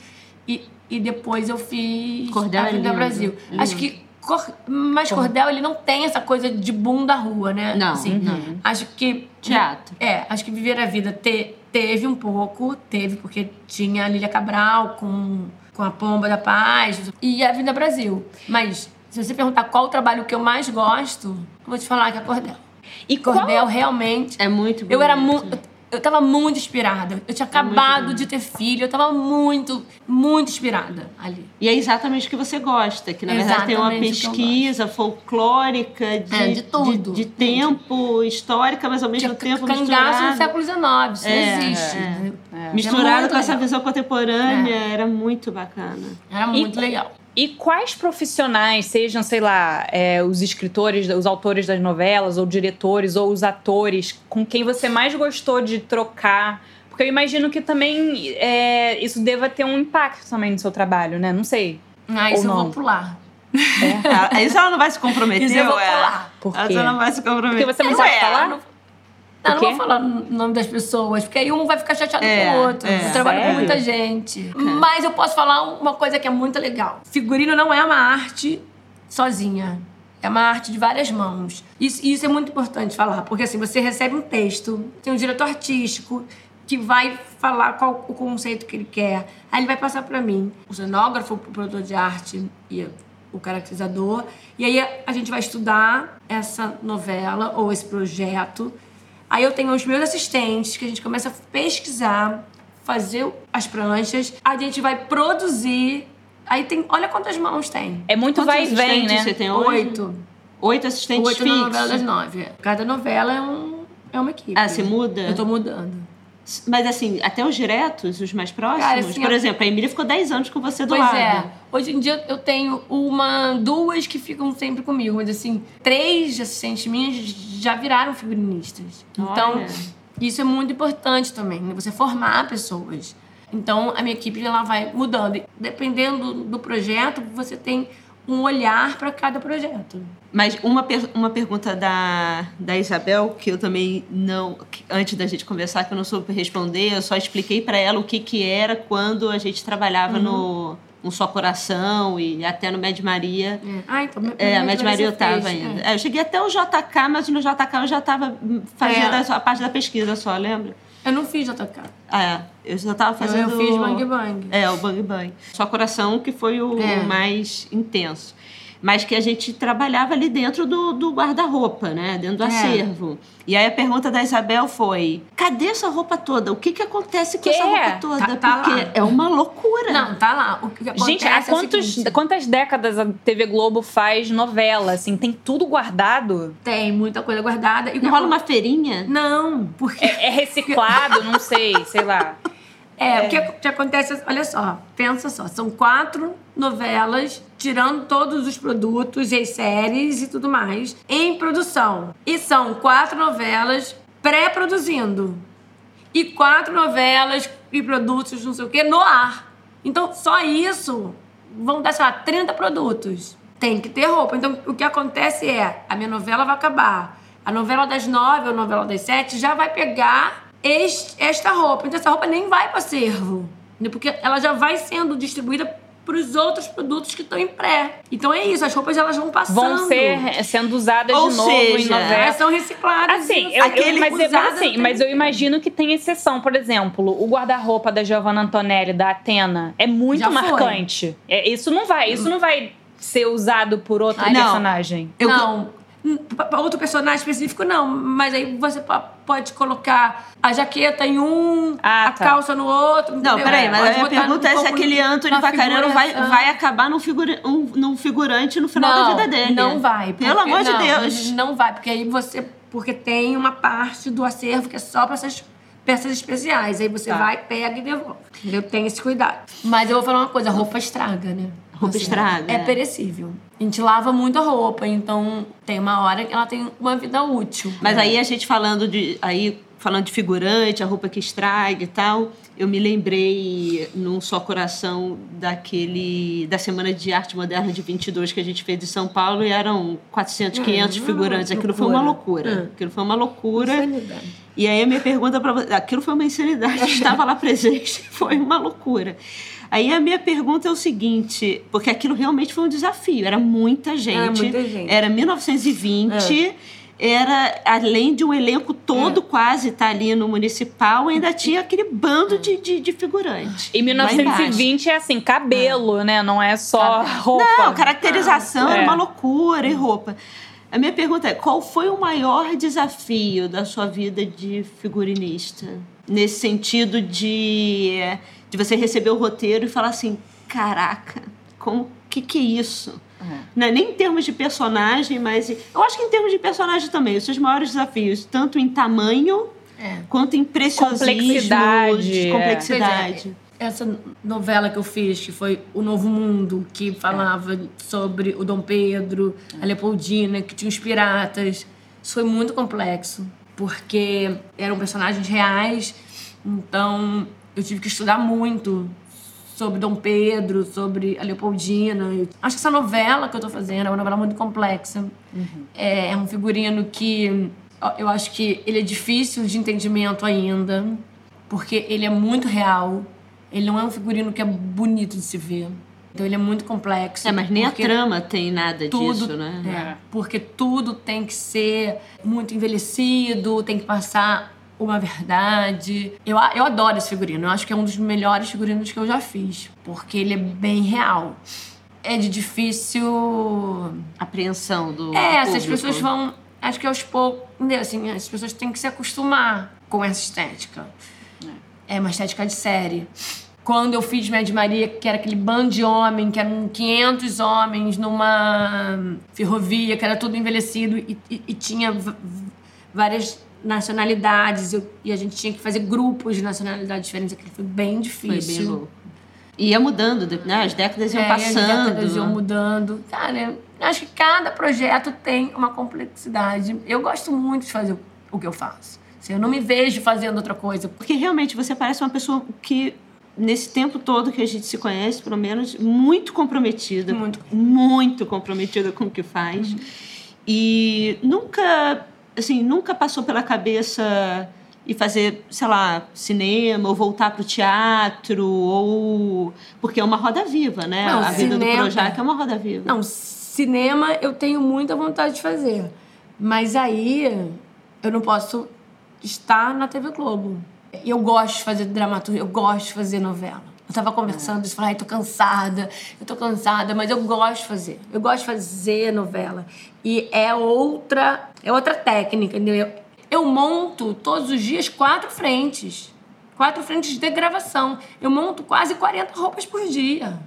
E, e depois eu fiz Cordel é Avenida lindo, Brasil. lindo. Acho que. Cor- Mas Cordel, ele não tem essa coisa de boom da rua, né? Não, Assim, não. Acho que. Teatro. É, acho que Viver a Vida te- teve um pouco, teve, porque tinha a Lília Cabral com, com a Pomba da Paz e a Vida Brasil. Mas, se você perguntar qual o trabalho que eu mais gosto, eu vou te falar que é Cordel. E qual- Cordel realmente. É muito bonito. Eu era muito. Eu tava muito inspirada. Eu tinha acabado bonito. de ter filho, eu tava muito, muito inspirada ali. E é exatamente o que você gosta, que na verdade tem uma Exatamente pesquisa folclórica de, É, de tudo. de, tempo, histórica, mas ao mesmo Tinha tempo cangaço no século XIX, isso É, não existe. é. entendeu? Misturado com essa legal. visão contemporânea, era muito bacana. Era muito legal. E quais profissionais, sejam, sei lá, é, os escritores, os autores das novelas, ou diretores, ou os atores, com quem você mais gostou de trocar? Porque eu imagino que também é, isso deva ter um impacto também no seu trabalho, né? Não sei. Ah, isso Ou eu não. vou pular. Ah, Isso ela não vai se comprometer, Isso eu vou pular. Por Ela quê? não vai se comprometer. Porque você não sabe falar? Não, não, O quê? vou falar o nome das pessoas, porque aí um vai ficar chateado É, com o outro. é. Eu trabalho Sério? com muita gente. Mas eu posso falar uma coisa que é muito legal. Figurino não é uma arte sozinha. É uma arte de várias mãos. Isso, isso é muito importante falar, porque assim, você recebe um texto, tem um diretor artístico que vai falar qual o conceito que ele quer. Aí ele vai passar para mim, o cenógrafo, o produtor de arte e o caracterizador. E aí a gente vai estudar essa novela ou esse projeto. Aí eu tenho os meus assistentes, que a gente começa a pesquisar, fazer as pranchas. A gente vai produzir. Aí tem. Olha quantas mãos tem. É muito Quantos vai e vem, né? Você tem hoje? Oito. Oito assistentes Oito fixos. nove. Cada novela é, um, é uma equipe. Ah, você muda? Eu tô mudando. Mas assim, até os diretos, os mais próximos. Cara, assim, Por a- exemplo, a Emília ficou 10 anos com você do Pois lado. é. Hoje em dia eu tenho uma, duas que ficam sempre comigo, mas assim, três assistentes minhas já viraram figurinistas. Então, Olha. isso é muito importante também, né? Você formar pessoas. Então, a minha equipe ela vai mudando. Dependendo do projeto, você tem um olhar para cada projeto. Mas uma, per- uma pergunta da, da Isabel, que eu também não. antes da gente conversar, que eu não soube responder, eu só expliquei para ela o que, que era quando a gente trabalhava Uhum. no, no Só Coração e até no Med Maria. É. Ah, então... É, a Med Maria eu tava ainda. é. É, eu cheguei até o JK, mas no JK eu já estava fazendo É. a, a parte da pesquisa só, lembra? Eu não fiz JK. Ah, é. Eu já estava Eu, fazendo. eu fiz Bang Bang. É, o Bang Bang. Só Coração, que foi o É. mais intenso. Mas que a gente trabalhava ali dentro do, do guarda-roupa, né? Dentro do É. acervo. E aí a pergunta da Isabel foi: cadê essa roupa toda? O que, que acontece com Que essa é? roupa toda? Tá- tá Porque lá. é uma loucura. Não, tá lá. O que acontece Gente, há é o quantos, seguinte, quantas décadas a TV Globo faz novela, assim? Tem tudo guardado? Tem muita coisa guardada. E Não rola uma feirinha? Não, porque... É, é reciclado? não sei, sei lá. É, o que, que acontece, olha só, pensa só, são quatro novelas, tirando todos os produtos e as séries e tudo mais, em produção. E são quatro novelas pré-produzindo. E quatro novelas e produtos, não sei o quê, no ar. Então, só isso vão dar, sei lá, 30 produtos. Tem que ter roupa. Então, o que acontece é, a minha novela vai acabar. A novela das nove ou a novela das sete já vai pegar esta roupa. Então, essa roupa nem vai para acervo. né? Porque ela já vai sendo distribuída para os outros produtos que estão em pré. Então, é isso. As roupas, elas vão passando. Vão ser sendo usadas Ou de novo em seja, Elas novela. são recicladas. Assim, eu, Aquele eu, mas, eu, usadas assim, mas eu imagino que tem exceção. Por exemplo, o guarda-roupa da Giovanna Antonelli, da Atena, é muito Já marcante. É, isso não vai, isso não vai ser usado por outro Não. personagem. Eu- Não. Para outro personagem específico, não. Mas aí você po- pode colocar a jaqueta em um, Ah, a tá. calça no outro. Não, entendeu? peraí, mas Pode a pergunta é se aquele Antônio na Vacareno vai, vai acabar num, figura, um, num figurante no final não, da vida dele. Não vai. Pelo amor de não, Deus. Não vai, porque aí você. Porque tem uma parte do acervo que é só para essas peças especiais. Aí você Tá. vai, pega e devolve. Entendeu? Tem esse cuidado. Mas eu vou falar uma coisa: a roupa estraga, né? Roupa estraga, É é. perecível. A gente lava muito a roupa, então tem uma hora que ela tem uma vida útil. Mas aí a gente falando de. Aí, falando de figurante, a roupa que estraga e tal, eu me lembrei num só coração daquele. da Semana de Arte Moderna de 22 que a gente fez em São Paulo e eram 400, 500 Hum, figurantes. Aquilo foi uma loucura. Hum. Aquilo foi uma loucura. Insanidade. E aí a minha pergunta para você, aquilo foi uma insanidade, estava lá presente, foi uma loucura. Aí a minha pergunta é o seguinte, porque aquilo realmente foi um desafio, era muita gente. muita gente. Era 1920, era além de um elenco todo quase tá ali no municipal, ainda tinha aquele bando de, de, de figurantes. Em lá embaixo. 1920 é assim, cabelo, né? Não é só roupa. Não, caracterização Ah, era é. uma loucura e roupa. A minha pergunta é: qual foi o maior desafio da sua vida de figurinista? Nesse sentido de, de você receber o roteiro e falar assim: caraca, como que, que é isso? Não é nem em termos de personagem, mas eu acho que em termos de personagem também. Os seus maiores desafios, tanto em tamanho É. quanto em preciosismo, Complexidade, de é. complexidade. Essa novela que eu fiz, que foi O Novo Mundo, que falava sobre o Dom Pedro, a Leopoldina, que tinha os piratas. Isso foi muito complexo, porque eram personagens reais, então eu tive que estudar muito sobre Dom Pedro, sobre a Leopoldina. Acho que essa novela que eu tô fazendo é uma novela muito complexa. É, é um figurino que eu acho que ele é difícil de entendimento ainda, porque ele é muito real. Ele não é um figurino que é bonito de se ver. Então ele é muito complexo. É, mas nem a trama tem nada tudo, disso, né? É, porque tudo tem que ser muito envelhecido, tem que passar uma verdade. Eu, eu adoro esse figurino. Eu acho que é um dos melhores figurinos que eu já fiz. Porque ele é bem real. É de difícil Apreensão do. é, essas pessoas vão. Acho que aos poucos. Entendeu? Assim, as pessoas têm que se acostumar com essa estética. É uma estética de série. Quando eu fiz Mad Maria, que era aquele bando de homem, que eram 500 homens numa ferrovia, que era tudo envelhecido e, e- e tinha várias nacionalidades eu- e a gente tinha que fazer grupos de nacionalidades diferentes. Aquilo foi bem Foi difícil. bem louco. E ia mudando, né? As décadas iam É, e as passando. décadas iam mudando. Cara, acho que cada projeto tem uma complexidade. Eu gosto muito de fazer o que eu faço. Assim, eu não me vejo fazendo outra coisa. Porque realmente você parece uma pessoa que, nesse tempo todo que a gente se conhece, pelo menos, muito comprometida. Muito. muito comprometida com o que faz. E nunca, assim, nunca passou pela cabeça e fazer, sei lá, cinema, ou voltar para o teatro, ou... Porque é uma roda viva, né? Não, a vida do cinema- Projac é uma roda viva. Não, cinema eu tenho muita vontade de fazer. Mas aí eu não posso estar na TV Globo. Eu gosto de fazer dramaturgia, eu gosto de fazer novela. Eu tava conversando isso, falei, ai, tô cansada, eu tô cansada, mas eu gosto de fazer. Eu gosto de fazer novela. E é outra, é outra técnica, entendeu? Eu monto todos os dias quatro frentes. Quatro frentes de gravação. Eu monto quase 40 roupas por dia.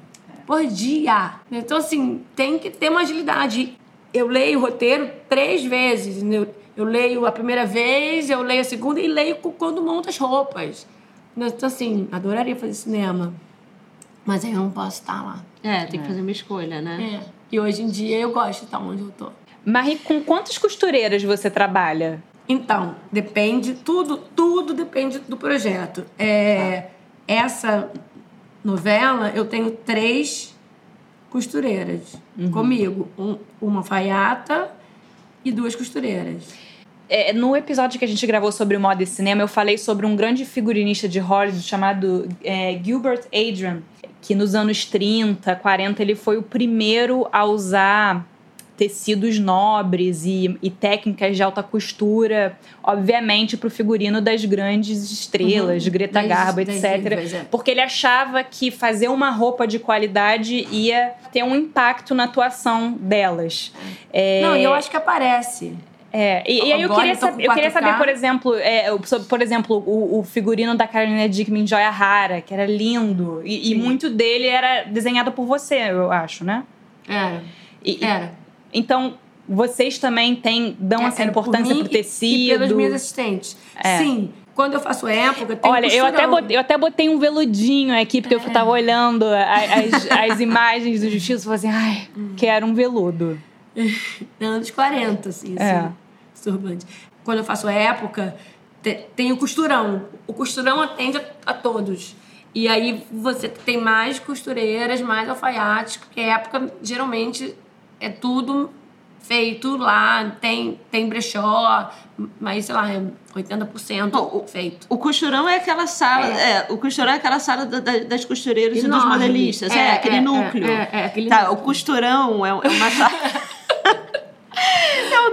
Por dia. Então, assim, tem que ter uma agilidade. Eu leio o roteiro três vezes. entendeu? Eu leio a primeira vez, eu leio a segunda e leio quando monto as roupas. Então, assim, adoraria fazer cinema. Mas aí eu não posso estar lá. É, tem que fazer uma escolha, né? É. E hoje em dia eu gosto de estar onde eu tô. Marie, com quantas costureiras você trabalha? Então, depende, tudo, tudo depende do projeto. É, essa novela, eu tenho três costureiras comigo. Um- uma alfaiata e duas costureiras. É, no episódio que a gente gravou sobre moda e cinema, eu falei sobre um grande figurinista de Hollywood chamado é, Gilbert Adrian, que nos anos 30, 40, ele foi o primeiro a usar tecidos nobres e, e técnicas de alta costura, obviamente para o figurino das grandes estrelas, Uhum. Greta Garbo, etc. é. Porque ele achava que fazer uma roupa de qualidade ia ter um impacto na atuação delas. É, Não, e eu acho que aparece. É, e, e aí eu Agora queria, eu tô saber, eu queria 4K. saber, por exemplo, é, o- sobre, por exemplo, o, o figurino da Carolina Dickman Joia Rara, que era lindo. E, e muito dele era desenhado por você, eu acho, né? Era. E- Era. então, vocês também têm, dão essa Era por importância pro e- tecido. E pelas minhas assistentes. É. Sim. Quando eu faço época, tem Olha, eu até, botei, eu até botei um veludinho aqui, porque eu É. tava olhando as, as imagens do Justiça e falei assim, ai, Hum. quero um veludo. anos 40, assim, É. assim, turbante. Quando eu faço época, te- tem o costurão. O costurão atende a, a todos. E aí você tem mais costureiras, mais alfaiates, porque época geralmente é tudo feito lá, tem, tem brechó, mas sei lá, é 80% Bom, o- feito. O costurão é aquela sala. É. É. o costurão é aquela sala da- da- das costureiras e dos Enorme. modelistas. É, É, aquele é, núcleo. é, é, aquele tá, núcleo. o costurão é, é uma sala.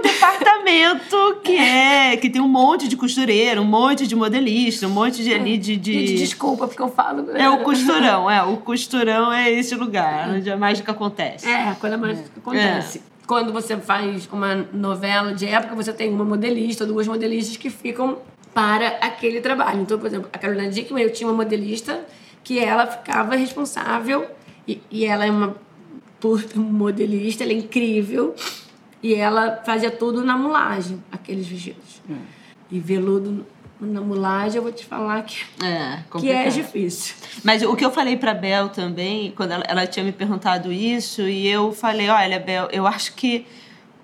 É um departamento que é que tem um monte de costureira, um monte de modelista, um monte de ali de, de- Gente, desculpa, porque eu falo. é o costurão, é o costurão é esse lugar onde a mágica acontece. É, quando a mágica acontece. Quando você faz uma novela de época, você tem uma modelista, duas modelistas que ficam para aquele trabalho. Então, por exemplo, a Carolina Dickman, eu tinha uma modelista que ela ficava responsável, e, e ela é uma puta modelista, ela é incrível, e ela fazia tudo na mulagem, aqueles vestidos. E veludo na mulagem, eu vou te falar que, É, que é difícil. Mas o que eu falei pra Bel também, quando ela, ela tinha me perguntado isso, e eu falei, olha, Bel, eu acho que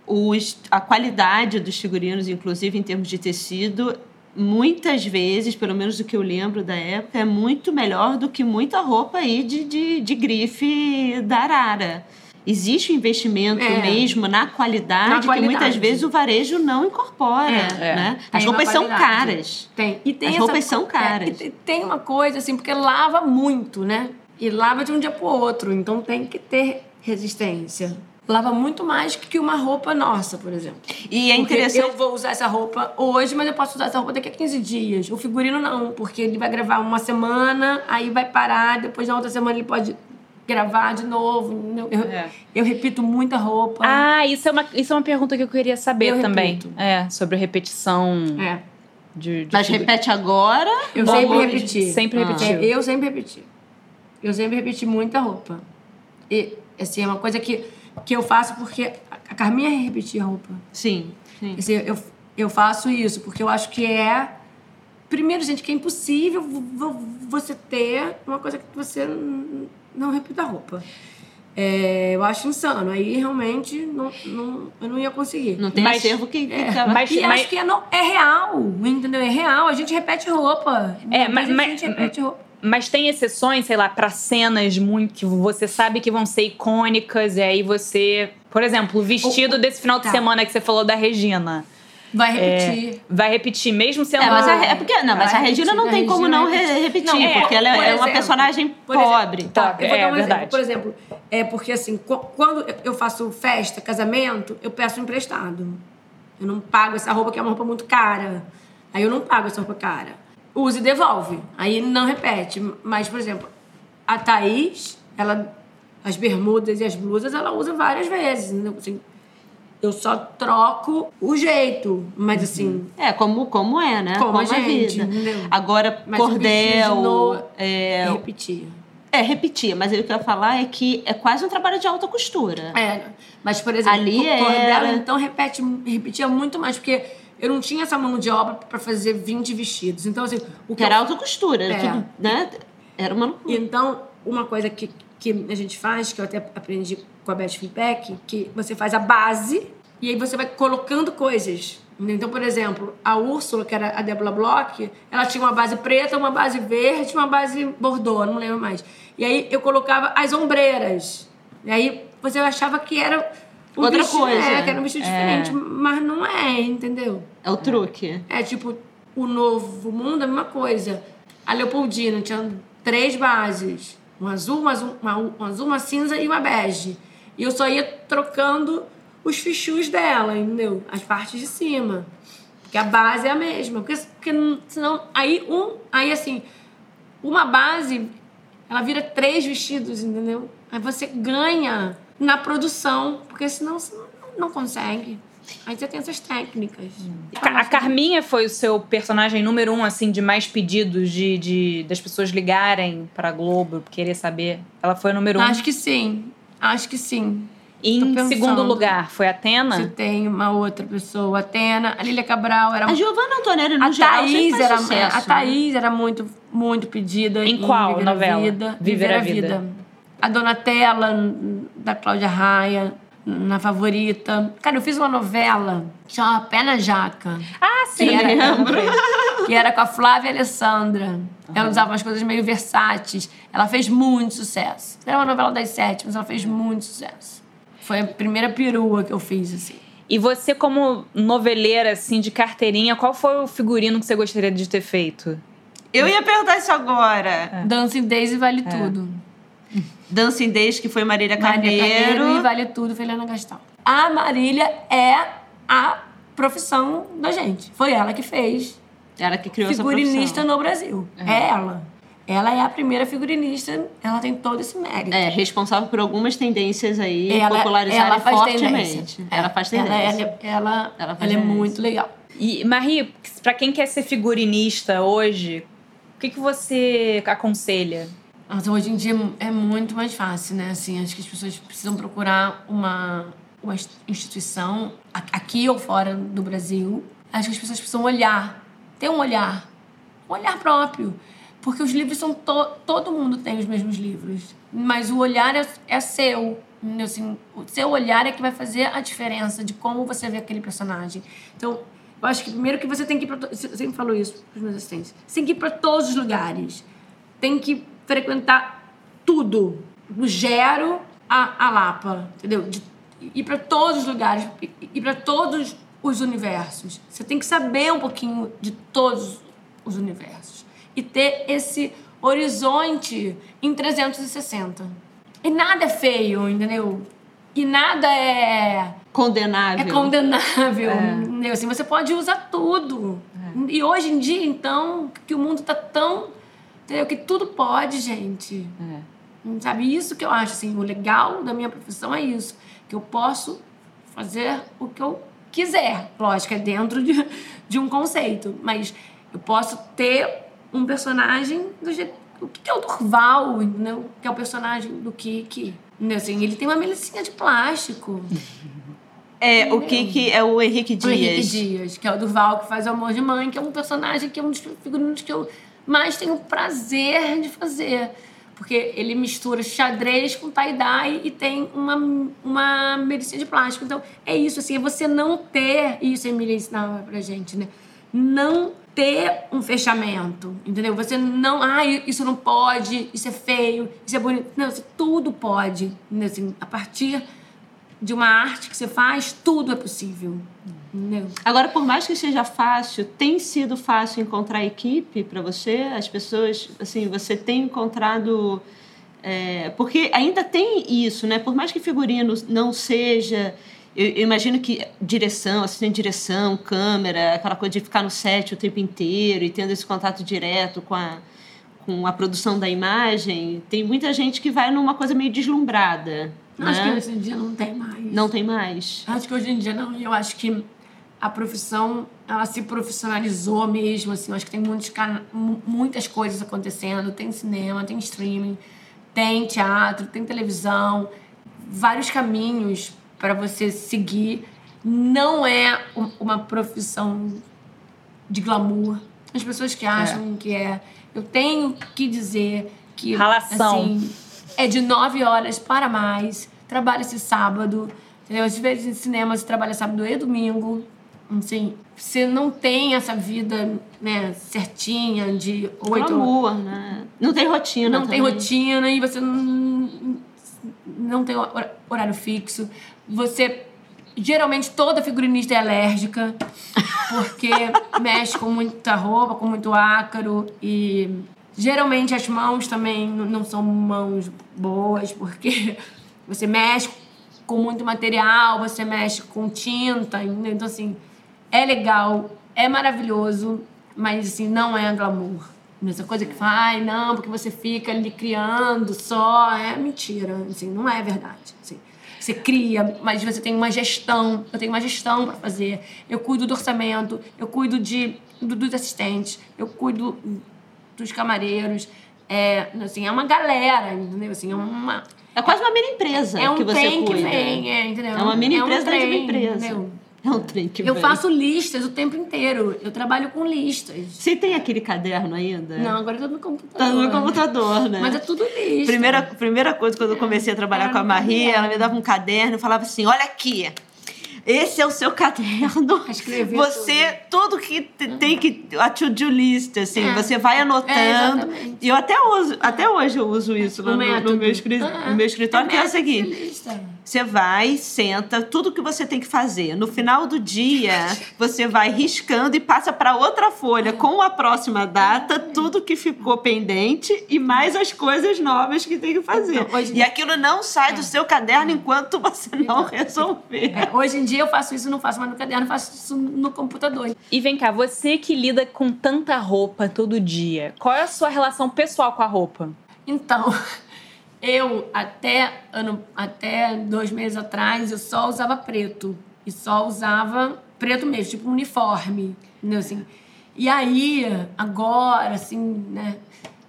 os, a qualidade dos figurinos, inclusive em termos de tecido, muitas vezes, pelo menos do que eu lembro da época, é muito melhor do que muita roupa aí de, de, de grife da Arara. Existe um investimento É. mesmo na qualidade, Na que qualidade. muitas vezes o varejo não incorpora. É, né? Tem As roupas são caras. Tem. E tem As essa roupas são co- caras. É, e tem- uma coisa, assim, porque lava muito, né? E lava de um dia pro outro. Então tem que ter resistência. Lava muito mais que uma roupa nossa, por exemplo. E é Porque interessante. eu vou usar essa roupa hoje, mas eu posso usar essa roupa daqui a 15 dias. O figurino não, porque ele vai gravar uma semana, aí vai parar, depois na outra semana ele pode gravar de novo. Eu, É. eu repito muita roupa. Ah, isso é uma, isso é uma pergunta que eu queria saber Eu também. repito. É, sobre repetição É. de, de Mas figu- repete agora. Eu Bom, sempre repeti. Sempre Ah. repetiu. É, eu sempre repeti. Eu sempre repeti muita roupa. E, assim, é uma coisa que, que eu faço porque a Carminha repetia roupa. Sim, sim. Assim, eu, eu faço isso porque eu acho que é... Primeiro, gente, que é impossível vo- vo- você ter uma coisa que você não repita a roupa. É, eu acho insano. Aí, realmente, não, não, eu não ia conseguir. Não tem Mas- acervo que, que É, mas- E acho que é, no- é real, entendeu? É real. A gente repete roupa. É, mas- mas- a gente repete roupa. Mas tem exceções, sei lá, pra cenas muito que você sabe que vão ser icônicas, e aí você. Por exemplo, o vestido O- o- desse final de tá. semana que você falou da Regina. Vai repetir. Vai repetir, mesmo sendo. É, mas a, é porque não, mas a Regina não tem como Regina não repetir. repetir, Não, é, porque ela por é uma exemplo, personagem por exemplo, pobre. Tá, eu vou É, dar um verdade. exemplo. Por exemplo, é porque assim, qu- quando eu faço festa, casamento, eu peço emprestado. Eu não pago essa roupa que é uma roupa muito cara. Aí eu não pago essa roupa cara. Usa e devolve. Aí não repete. Mas, por exemplo, A Thaís, ela, as bermudas e as blusas, ela usa várias vezes. entendeu? Assim, eu só troco o jeito, mas assim, É, como, como é, né? Como a a gente, vida. entendeu? Agora, Mas cordel. É, repetia. é, repetir, mas o que eu ia falar é que é quase um trabalho de alta costura. É, mas, por exemplo, Ali o cordel, era- então, repete, repetia muito mais, porque eu não tinha essa mão de obra para fazer 20 vestidos. Então, assim, o que Que era eu alta costura, É. tudo, né? Era uma loucura. Então, uma coisa que, que a gente faz, que eu até aprendi com a Beth Feedback, que você faz a base e aí você vai colocando coisas. Então, por exemplo, a Úrsula, que era a Débora Bloch, ela tinha uma base preta, uma base verde, uma base bordô, não lembro mais. E aí eu colocava as ombreiras. E aí você achava que era um Outra vestido, coisa. É, que era um vestido É. diferente, mas não é, entendeu? É o truque. É tipo, o novo mundo é a mesma coisa. A Leopoldina tinha três bases: um azul, uma, azul, uma, um azul, uma cinza e uma bege. E eu só ia trocando os fichus dela, entendeu? As partes de cima. Porque a base é a mesma. Porque, porque não- senão. Aí, um, aí assim, uma base, ela vira três vestidos, entendeu? Aí você ganha na produção, porque senão você não consegue. Aí você tem essas técnicas. Ca- A Carminha foi o seu personagem número um, assim, de mais pedidos de, de das pessoas ligarem pra Globo, querer saber. Ela foi o número um. Acho que sim. Acho que sim. Em segundo lugar, foi a Atena? Se tem uma outra pessoa, a Atena, a Lília Cabral era A Giovanna Antonelli, no a geral, Thaís era sucesso. a Thaís era muito muito pedida Em qual Viver a novela? Vida, Viver a Vida. A Donatella da Cláudia Raia na favorita. Cara, eu fiz uma novela que chama Pé na Jaca. Ah, sim, Que era, lembro. que era com a Flávia Alessandra. Ela usava umas coisas meio versáteis. Ela fez muito sucesso. Era uma novela das sete, mas ela fez muito sucesso. Foi a primeira perua que eu fiz, assim. E você, como noveleira, assim, de carteirinha, qual foi o figurino que você gostaria de ter feito? Eu ia perguntar isso agora. Dancing Days e Vale Tudo. Dancing Days, que foi Marília Marília Carneiro. e Vale Tudo, Feliana Gastão. A Marília é a profissão da gente. Foi ela que fez Ela que criou figurinista essa profissão. no Brasil. É ela. Ela é a primeira figurinista, ela tem todo esse mérito. É, responsável por algumas tendências aí, ela, popularizarem ela faz fortemente. tendência. Ela faz tendência. ela, ela, Ela faz ela é muito legal. E, Marie, pra quem quer ser figurinista hoje, o que, que você aconselha? Nossa, hoje em dia é muito mais fácil, né? Assim, acho que as pessoas precisam procurar uma, uma instituição, aqui ou fora do Brasil. Acho que as pessoas precisam olhar, ter um olhar, um olhar próprio. Porque os livros são. To, todo mundo tem os mesmos livros. Mas o olhar é, é seu. Assim, o seu olhar é que vai fazer a diferença de como você vê aquele personagem. Então, eu acho que primeiro que você tem que ir pra. Eu sempre falo isso para os meus assistentes. Você tem que ir para todos os lugares tem que frequentar tudo, do Gero a, a Lapa, entendeu? De, ir para todos os lugares, ir- para todos os universos. Você tem que saber um pouquinho de todos os universos e ter esse horizonte em 360. E nada é feio, entendeu? E nada é Condenável. é condenável. entendeu? Assim, você pode usar tudo. E hoje em dia, então, que o mundo tá tão. Entendeu? Que tudo pode, gente. Sabe? Isso que eu acho, assim, o legal da minha profissão é isso. Que eu posso fazer o que eu quiser. Lógico, é dentro de, de um conceito. Mas eu posso ter um personagem do jeito. O que é o Durval, entendeu? Que é o personagem do Kiki. Entendeu? Assim, ele tem uma melicinha de plástico. É, o que é o Henrique Dias. O Henrique Dias, que é o Durval que faz o Amor de Mãe, que é um personagem que é um dos figurinos que eu mais tenho prazer de fazer. Porque ele mistura xadrez com tie-dye e tem uma, uma medicina de plástico. Então, é isso, assim, é você não ter... Isso a Emília ensinava pra gente, né? Não ter um fechamento, entendeu? Você não... Ah, isso não pode, isso é feio, isso é bonito. Não, isso tudo pode. entendeu? Assim, a partir de uma arte que você faz, tudo é possível. Agora, por mais que seja fácil, tem sido fácil encontrar equipe para você? As pessoas, assim, você tem encontrado. é, porque ainda tem isso, né? Por mais que figurino não seja. Eu, eu imagino que direção, assistente de direção, câmera, aquela coisa de ficar no set o tempo inteiro e tendo esse contato direto com a, com a produção da imagem, tem muita gente que vai numa coisa meio deslumbrada. Acho né? que hoje em dia não tem mais. Não tem mais. Acho que hoje em dia não. E eu acho que a profissão, ela se profissionalizou mesmo, assim. Eu acho que tem muitos cana mu- muitas coisas acontecendo. Tem cinema, tem streaming, tem teatro, tem televisão. Vários caminhos para você seguir. Não é um- uma profissão de glamour. As pessoas que acham que é... Eu tenho que dizer que... Ralação. Assim, é de nove horas para mais. Trabalha-se sábado. Entendeu? Às vezes em cinema você trabalha sábado e domingo. Assim, você não tem essa vida né, certinha de oito... Glamour, né? Não tem rotina Não tem também. rotina e você não, não tem hor- horário fixo. Você... Geralmente toda figurinista é alérgica, porque mexe com muita roupa, com muito ácaro e geralmente as mãos também não são mãos boas, porque você mexe com muito material, você mexe com tinta, então assim, é legal, é maravilhoso, mas assim, não é glamour. Essa coisa que fala, não, porque você fica ali criando só, é mentira, assim, não é verdade. Assim. Você cria, mas você tem uma gestão. Eu tenho uma gestão para fazer. Eu cuido do orçamento, eu cuido de, do- dos assistentes, eu cuido dos camareiros. É, assim, é uma galera, entendeu? Assim, é uma, É quase uma mini empresa é um que você trem que cuida. vem, é, entendeu? É uma mini É um empresa dentro de uma trem, empresa. entendeu? É um trem que Eu vem. faço listas o tempo inteiro. Eu trabalho com listas. Você tem aquele caderno ainda? Não, agora eu tô no computador. Tá no computador, né? Mas é tudo lista. Primeira, primeira coisa, quando eu comecei a trabalhar Era com a caderno. ela me dava um caderno e falava assim: olha aqui. Esse é o seu caderno. Escrever Você, tudo que te- tem que. A to-do list, assim, É. você vai É, anotando. exatamente. e eu até uso, até hoje eu uso isso no, no método. meu, escri- Ah, no meu escritório, que é o seguinte. Você vai, senta, tudo que você tem que fazer. No final do dia, você vai riscando e passa para outra folha com a próxima data, tudo que ficou pendente e mais as coisas novas que tem que fazer. Então, hoje- E aquilo não sai do seu caderno enquanto você não resolver. É, hoje em dia eu faço isso, não faço mais no caderno, faço isso no computador. E vem cá, você que lida com tanta roupa todo dia, qual é a sua relação pessoal com a roupa? Então, eu até ano, até dois meses atrás eu só usava preto e só usava preto mesmo, tipo uniforme, entendeu assim? E aí agora assim, né?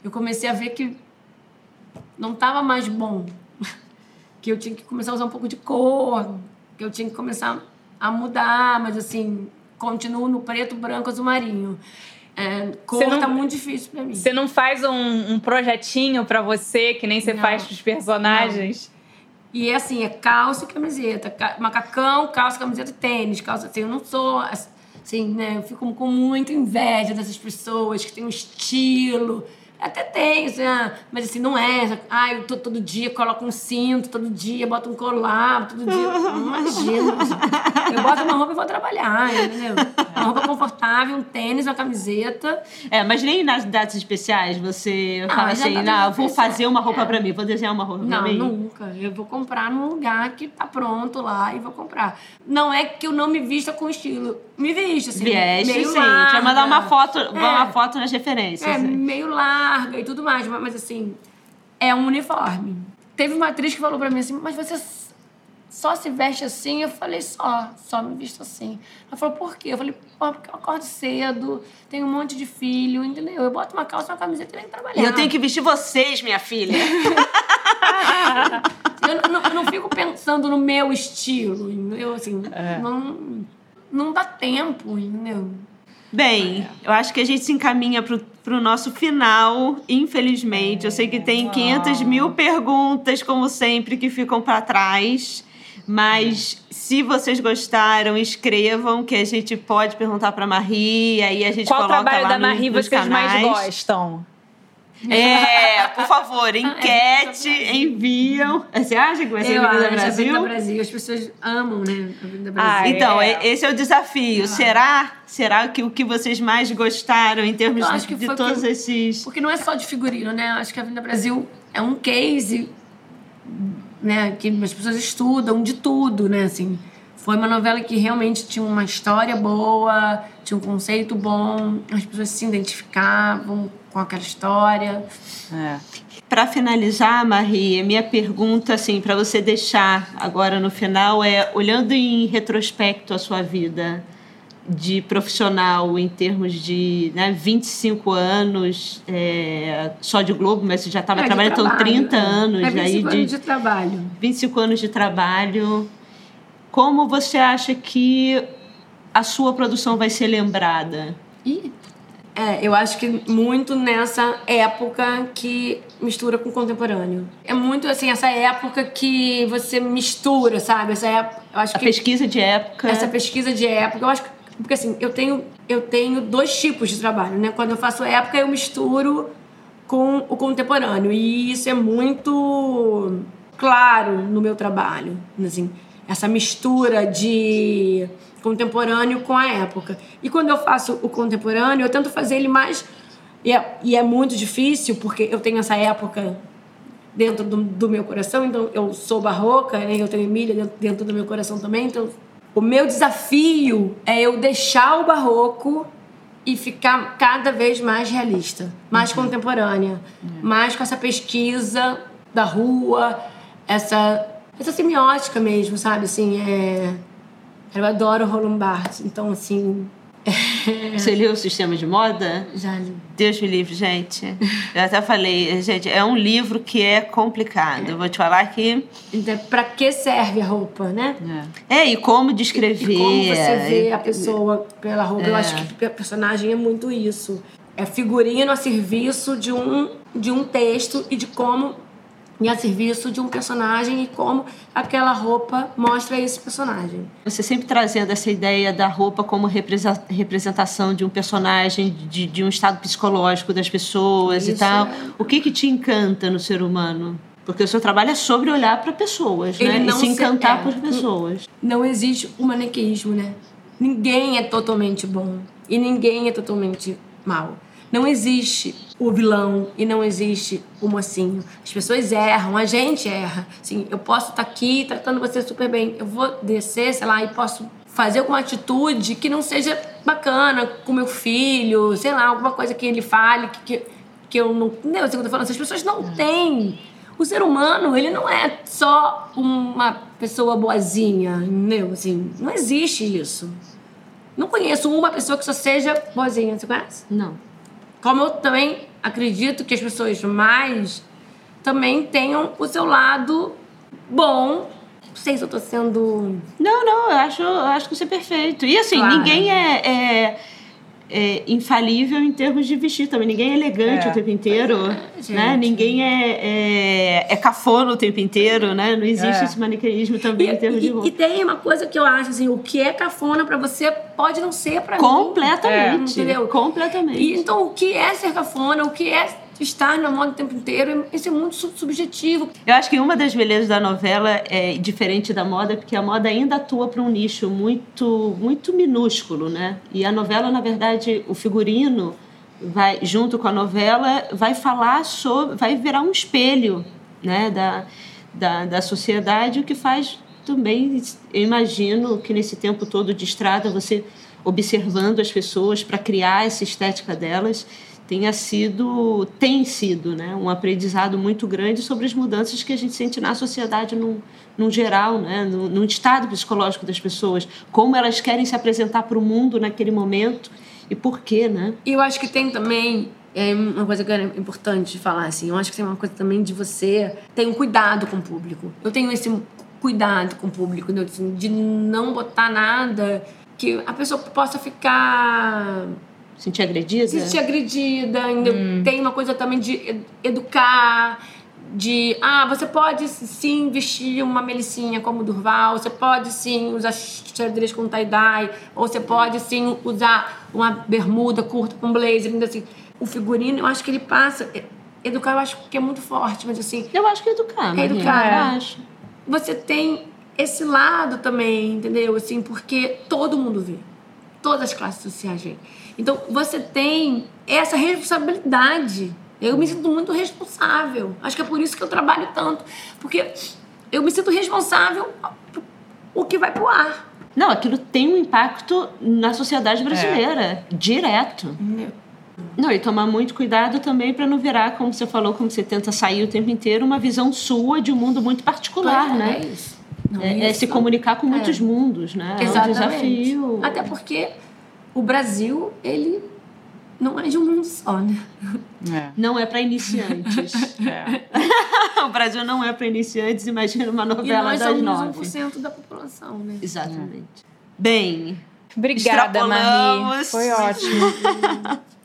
Eu comecei a ver que não tava mais bom, que eu tinha que começar a usar um pouco de cor, que eu tinha que começar a mudar, mas assim continuo no preto, branco, azul marinho. É, cor Você não- tá muito difícil pra mim. Você não faz um, um projetinho pra você, que nem você Não. faz pros personagens? E é assim, é calça e camiseta. ca- Macacão, calça, camiseta e tênis. Calça, assim, eu não sou assim, né? Eu fico com muita inveja dessas pessoas que têm um estilo. Até tem, assim, ah, mas assim, não é. Ah, eu tô todo dia, coloco um cinto, todo dia, boto um colar, todo dia. Imagina. Eu boto uma roupa e vou trabalhar, entendeu? Uma roupa confortável, um tênis, uma camiseta. É, mas nem nas datas especiais você Não, fala assim, não, eu vou fazer uma roupa é. pra mim, vou desenhar uma roupa pra Não, mim. nunca. Eu vou comprar num lugar que tá pronto lá e vou comprar. Não é que eu não me vista com estilo. Me visto, assim. Vieste, meio sim. A gente vai mandar uma larga. foto, É. uma foto nas referências. É, né? meio larga e tudo mais. Mas, assim, é um uniforme. Teve uma atriz que falou pra mim assim, mas você só se veste assim? Eu falei, só. Só me visto assim. Ela falou, por quê? Eu falei, pô, porque eu acordo cedo, tenho um monte de filho, entendeu? Eu boto uma calça, uma camiseta e venho trabalhar. E eu tenho que vestir vocês, minha filha. Eu não, eu não fico pensando no meu estilo, entendeu? Assim, não, não dá tempo, entendeu? Bem, eu acho que a gente se encaminha pro, pro nosso final, infelizmente. Eu sei que tem 500 mil perguntas, como sempre, que ficam para trás. Mas se vocês gostaram, escrevam, que a gente pode perguntar para Marie, e aí a gente Qual coloca trabalho lá da nos- Marie nos vocês mais gostam? É, por favor, enquete, enviam. Você acha que vai ser eu Avenida acho a Brasil? Avenida Brasil. As pessoas amam, né? A Avenida Brasil. Ah, Então, É. é- esse é o desafio. Será? Será que o que vocês mais gostaram em termos Eu de, acho que de foi todos que- esses. Porque não é só de figurino, né? Acho que a Avenida Brasil é um case, né? Que as pessoas estudam de tudo, né? Assim, foi uma novela que realmente tinha uma história boa, tinha um conceito bom, as pessoas se identificavam com aquela história. É. Para finalizar, Maria, minha pergunta assim para você deixar agora no final é olhando em retrospecto a sua vida de profissional em termos de né, 25 anos é, só de Globo, mas você já estava é, trabalhando então 30 anos. É 25 aí de, anos de trabalho. 25 anos de trabalho. Como você acha que a sua produção vai ser lembrada? E é, eu acho que muito nessa época que mistura com o contemporâneo. É muito assim, essa época que você mistura, sabe? Essa época, eu acho a que pesquisa de época. Essa pesquisa de época, eu acho que porque assim, eu tenho eu tenho dois tipos de trabalho, né? Quando eu faço época, eu misturo com o contemporâneo e isso é muito claro no meu trabalho, assim, essa mistura de contemporâneo com a época. E quando eu faço o contemporâneo, eu tento fazer ele mais. E é, e é muito difícil, porque eu tenho essa época dentro do, do meu coração, então eu sou barroca, né? eu tenho Emília dentro, dentro do meu coração também, então o meu desafio é eu deixar o barroco e ficar cada vez mais realista, mais uhum. contemporânea, uhum. mais com essa pesquisa da rua, essa essa semiótica mesmo, sabe? Assim, é eu adoro Roland Barthes, então assim. Você leu o Sistema de Moda? Já li. Deus me livre, gente. Eu até falei, gente, é um livro que é complicado. É. vou te falar que. Então, pra que serve a roupa, né? É, é e como descrever. E, e como você vê a pessoa pela roupa. É. Eu acho que a personagem é muito isso. É figurino a serviço de um, de um texto e de como e a serviço de um personagem e como aquela roupa mostra esse personagem. Você sempre trazendo essa ideia da roupa como representação de um personagem, de, de um estado psicológico das pessoas Isso e tal. É. O que, que te encanta no ser humano? Porque o seu trabalho é sobre olhar para pessoas, Ele né? Não e se encantar é, por pessoas. Não existe o maniqueísmo, né? Ninguém é totalmente bom e ninguém é totalmente mal. Não existe o vilão e não existe o mocinho. As pessoas erram, a gente erra. Assim, eu posso estar tá aqui tratando você super bem. Eu vou descer, sei lá, e posso fazer alguma atitude que não seja bacana com meu filho, sei lá, alguma coisa que ele fale que, que, que eu não. Entendeu? Assim, eu tô falando, as pessoas não têm. O ser humano, ele não é só uma pessoa boazinha, entendeu? Assim, não existe isso. Não conheço uma pessoa que só seja boazinha. Você conhece? Não. Como eu também acredito que as pessoas mais também tenham o seu lado bom. Não sei se eu tô sendo. Não, não, eu acho, eu acho que isso é perfeito. E assim, claro. ninguém é, é é, infalível em termos de vestir também. Ninguém é elegante é. o tempo inteiro, é, né? Ninguém é, é, é cafona o tempo inteiro, né? Não existe é. esse maniqueísmo também e, em termos e, de roupa. E tem uma coisa que eu acho, assim, o que é cafona para você pode não ser para mim. Completamente. Entendeu? Completamente. E, então, o que é ser cafona? O que é estar na moda o tempo inteiro, isso é muito subjetivo. Eu acho que uma das belezas da novela é diferente da moda, porque a moda ainda atua para um nicho muito, muito minúsculo, né? E a novela, na verdade, o figurino vai junto com a novela vai falar sobre, vai virar um espelho, né, da, da, da sociedade, o que faz também, eu imagino que nesse tempo todo de estrada você observando as pessoas para criar essa estética delas tenha sido, tem sido, né, um aprendizado muito grande sobre as mudanças que a gente sente na sociedade no, no geral, né, no, no estado psicológico das pessoas, como elas querem se apresentar para o mundo naquele momento e por quê, né? E eu acho que tem também é uma coisa que é importante falar assim. Eu acho que tem uma coisa também de você ter um cuidado com o público. Eu tenho esse cuidado com o público, né, de não botar nada que a pessoa possa ficar sentir agredida? Sentir agredida. Ainda hum. Tem uma coisa também de educar, de ah, você pode sim vestir uma melicinha como Durval, você pode sim usar xadrez com tie-dye, ou você pode sim usar uma bermuda curta com blazer, ainda assim. O figurino, eu acho que ele passa. Educar, eu acho que é muito forte, mas assim. Eu acho que é educar, é educar. Eu acho. Você tem esse lado também, entendeu? Assim, porque todo mundo vê. Todas as classes sociais veem. Então, você tem essa responsabilidade. Eu me sinto muito responsável. Acho que é por isso que eu trabalho tanto. Porque eu me sinto responsável o que vai pro ar. Não, aquilo tem um impacto na sociedade brasileira, é. direto. Não, e tomar muito cuidado também para não virar, como você falou, como você tenta sair o tempo inteiro, uma visão sua de um mundo muito particular, Pois é, né? É, isso. Não, É, é isso. se comunicar com muitos mundos, né? É um Exatamente. desafio. Até porque o Brasil, ele não é de um mundo só, né? É. Não é para iniciantes. É. o Brasil não é para iniciantes, imagina uma E novela nós das somos nove. 1% da população, né? Exatamente. Bem, Obrigada, Marie. Extrapolamos. Foi ótimo.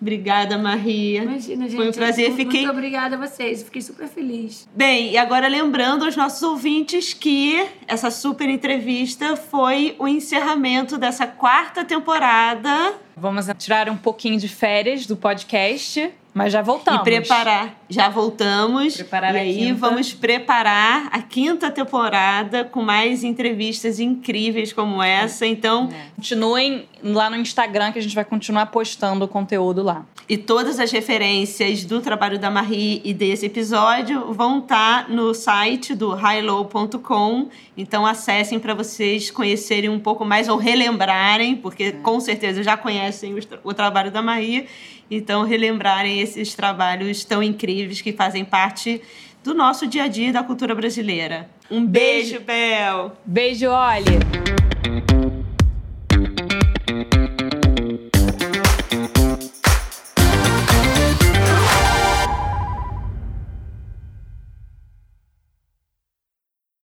obrigada, Maria. Imagina, gente. Foi um prazer, muito, fiquei- Muito obrigada a vocês. Fiquei super feliz. Bem, e agora lembrando aos nossos ouvintes que essa super entrevista foi o encerramento dessa quarta temporada Vamos tirar um pouquinho de férias do podcast, mas já voltamos. e preparar. Já voltamos. Preparar e aí quinta. vamos preparar a quinta temporada com mais entrevistas incríveis como essa. Então, Continuem lá no Instagram que a gente vai continuar postando o conteúdo lá. E todas as referências do trabalho da Marie e desse episódio vão estar no site do highlow.com. Então acessem para vocês conhecerem um pouco mais ou relembrarem, porque com certeza já conhecem tra- o trabalho da Marie. Então relembrarem esses trabalhos tão incríveis que fazem parte do nosso dia a dia e da cultura brasileira. Um beijo, Bel! Beijo, Oli!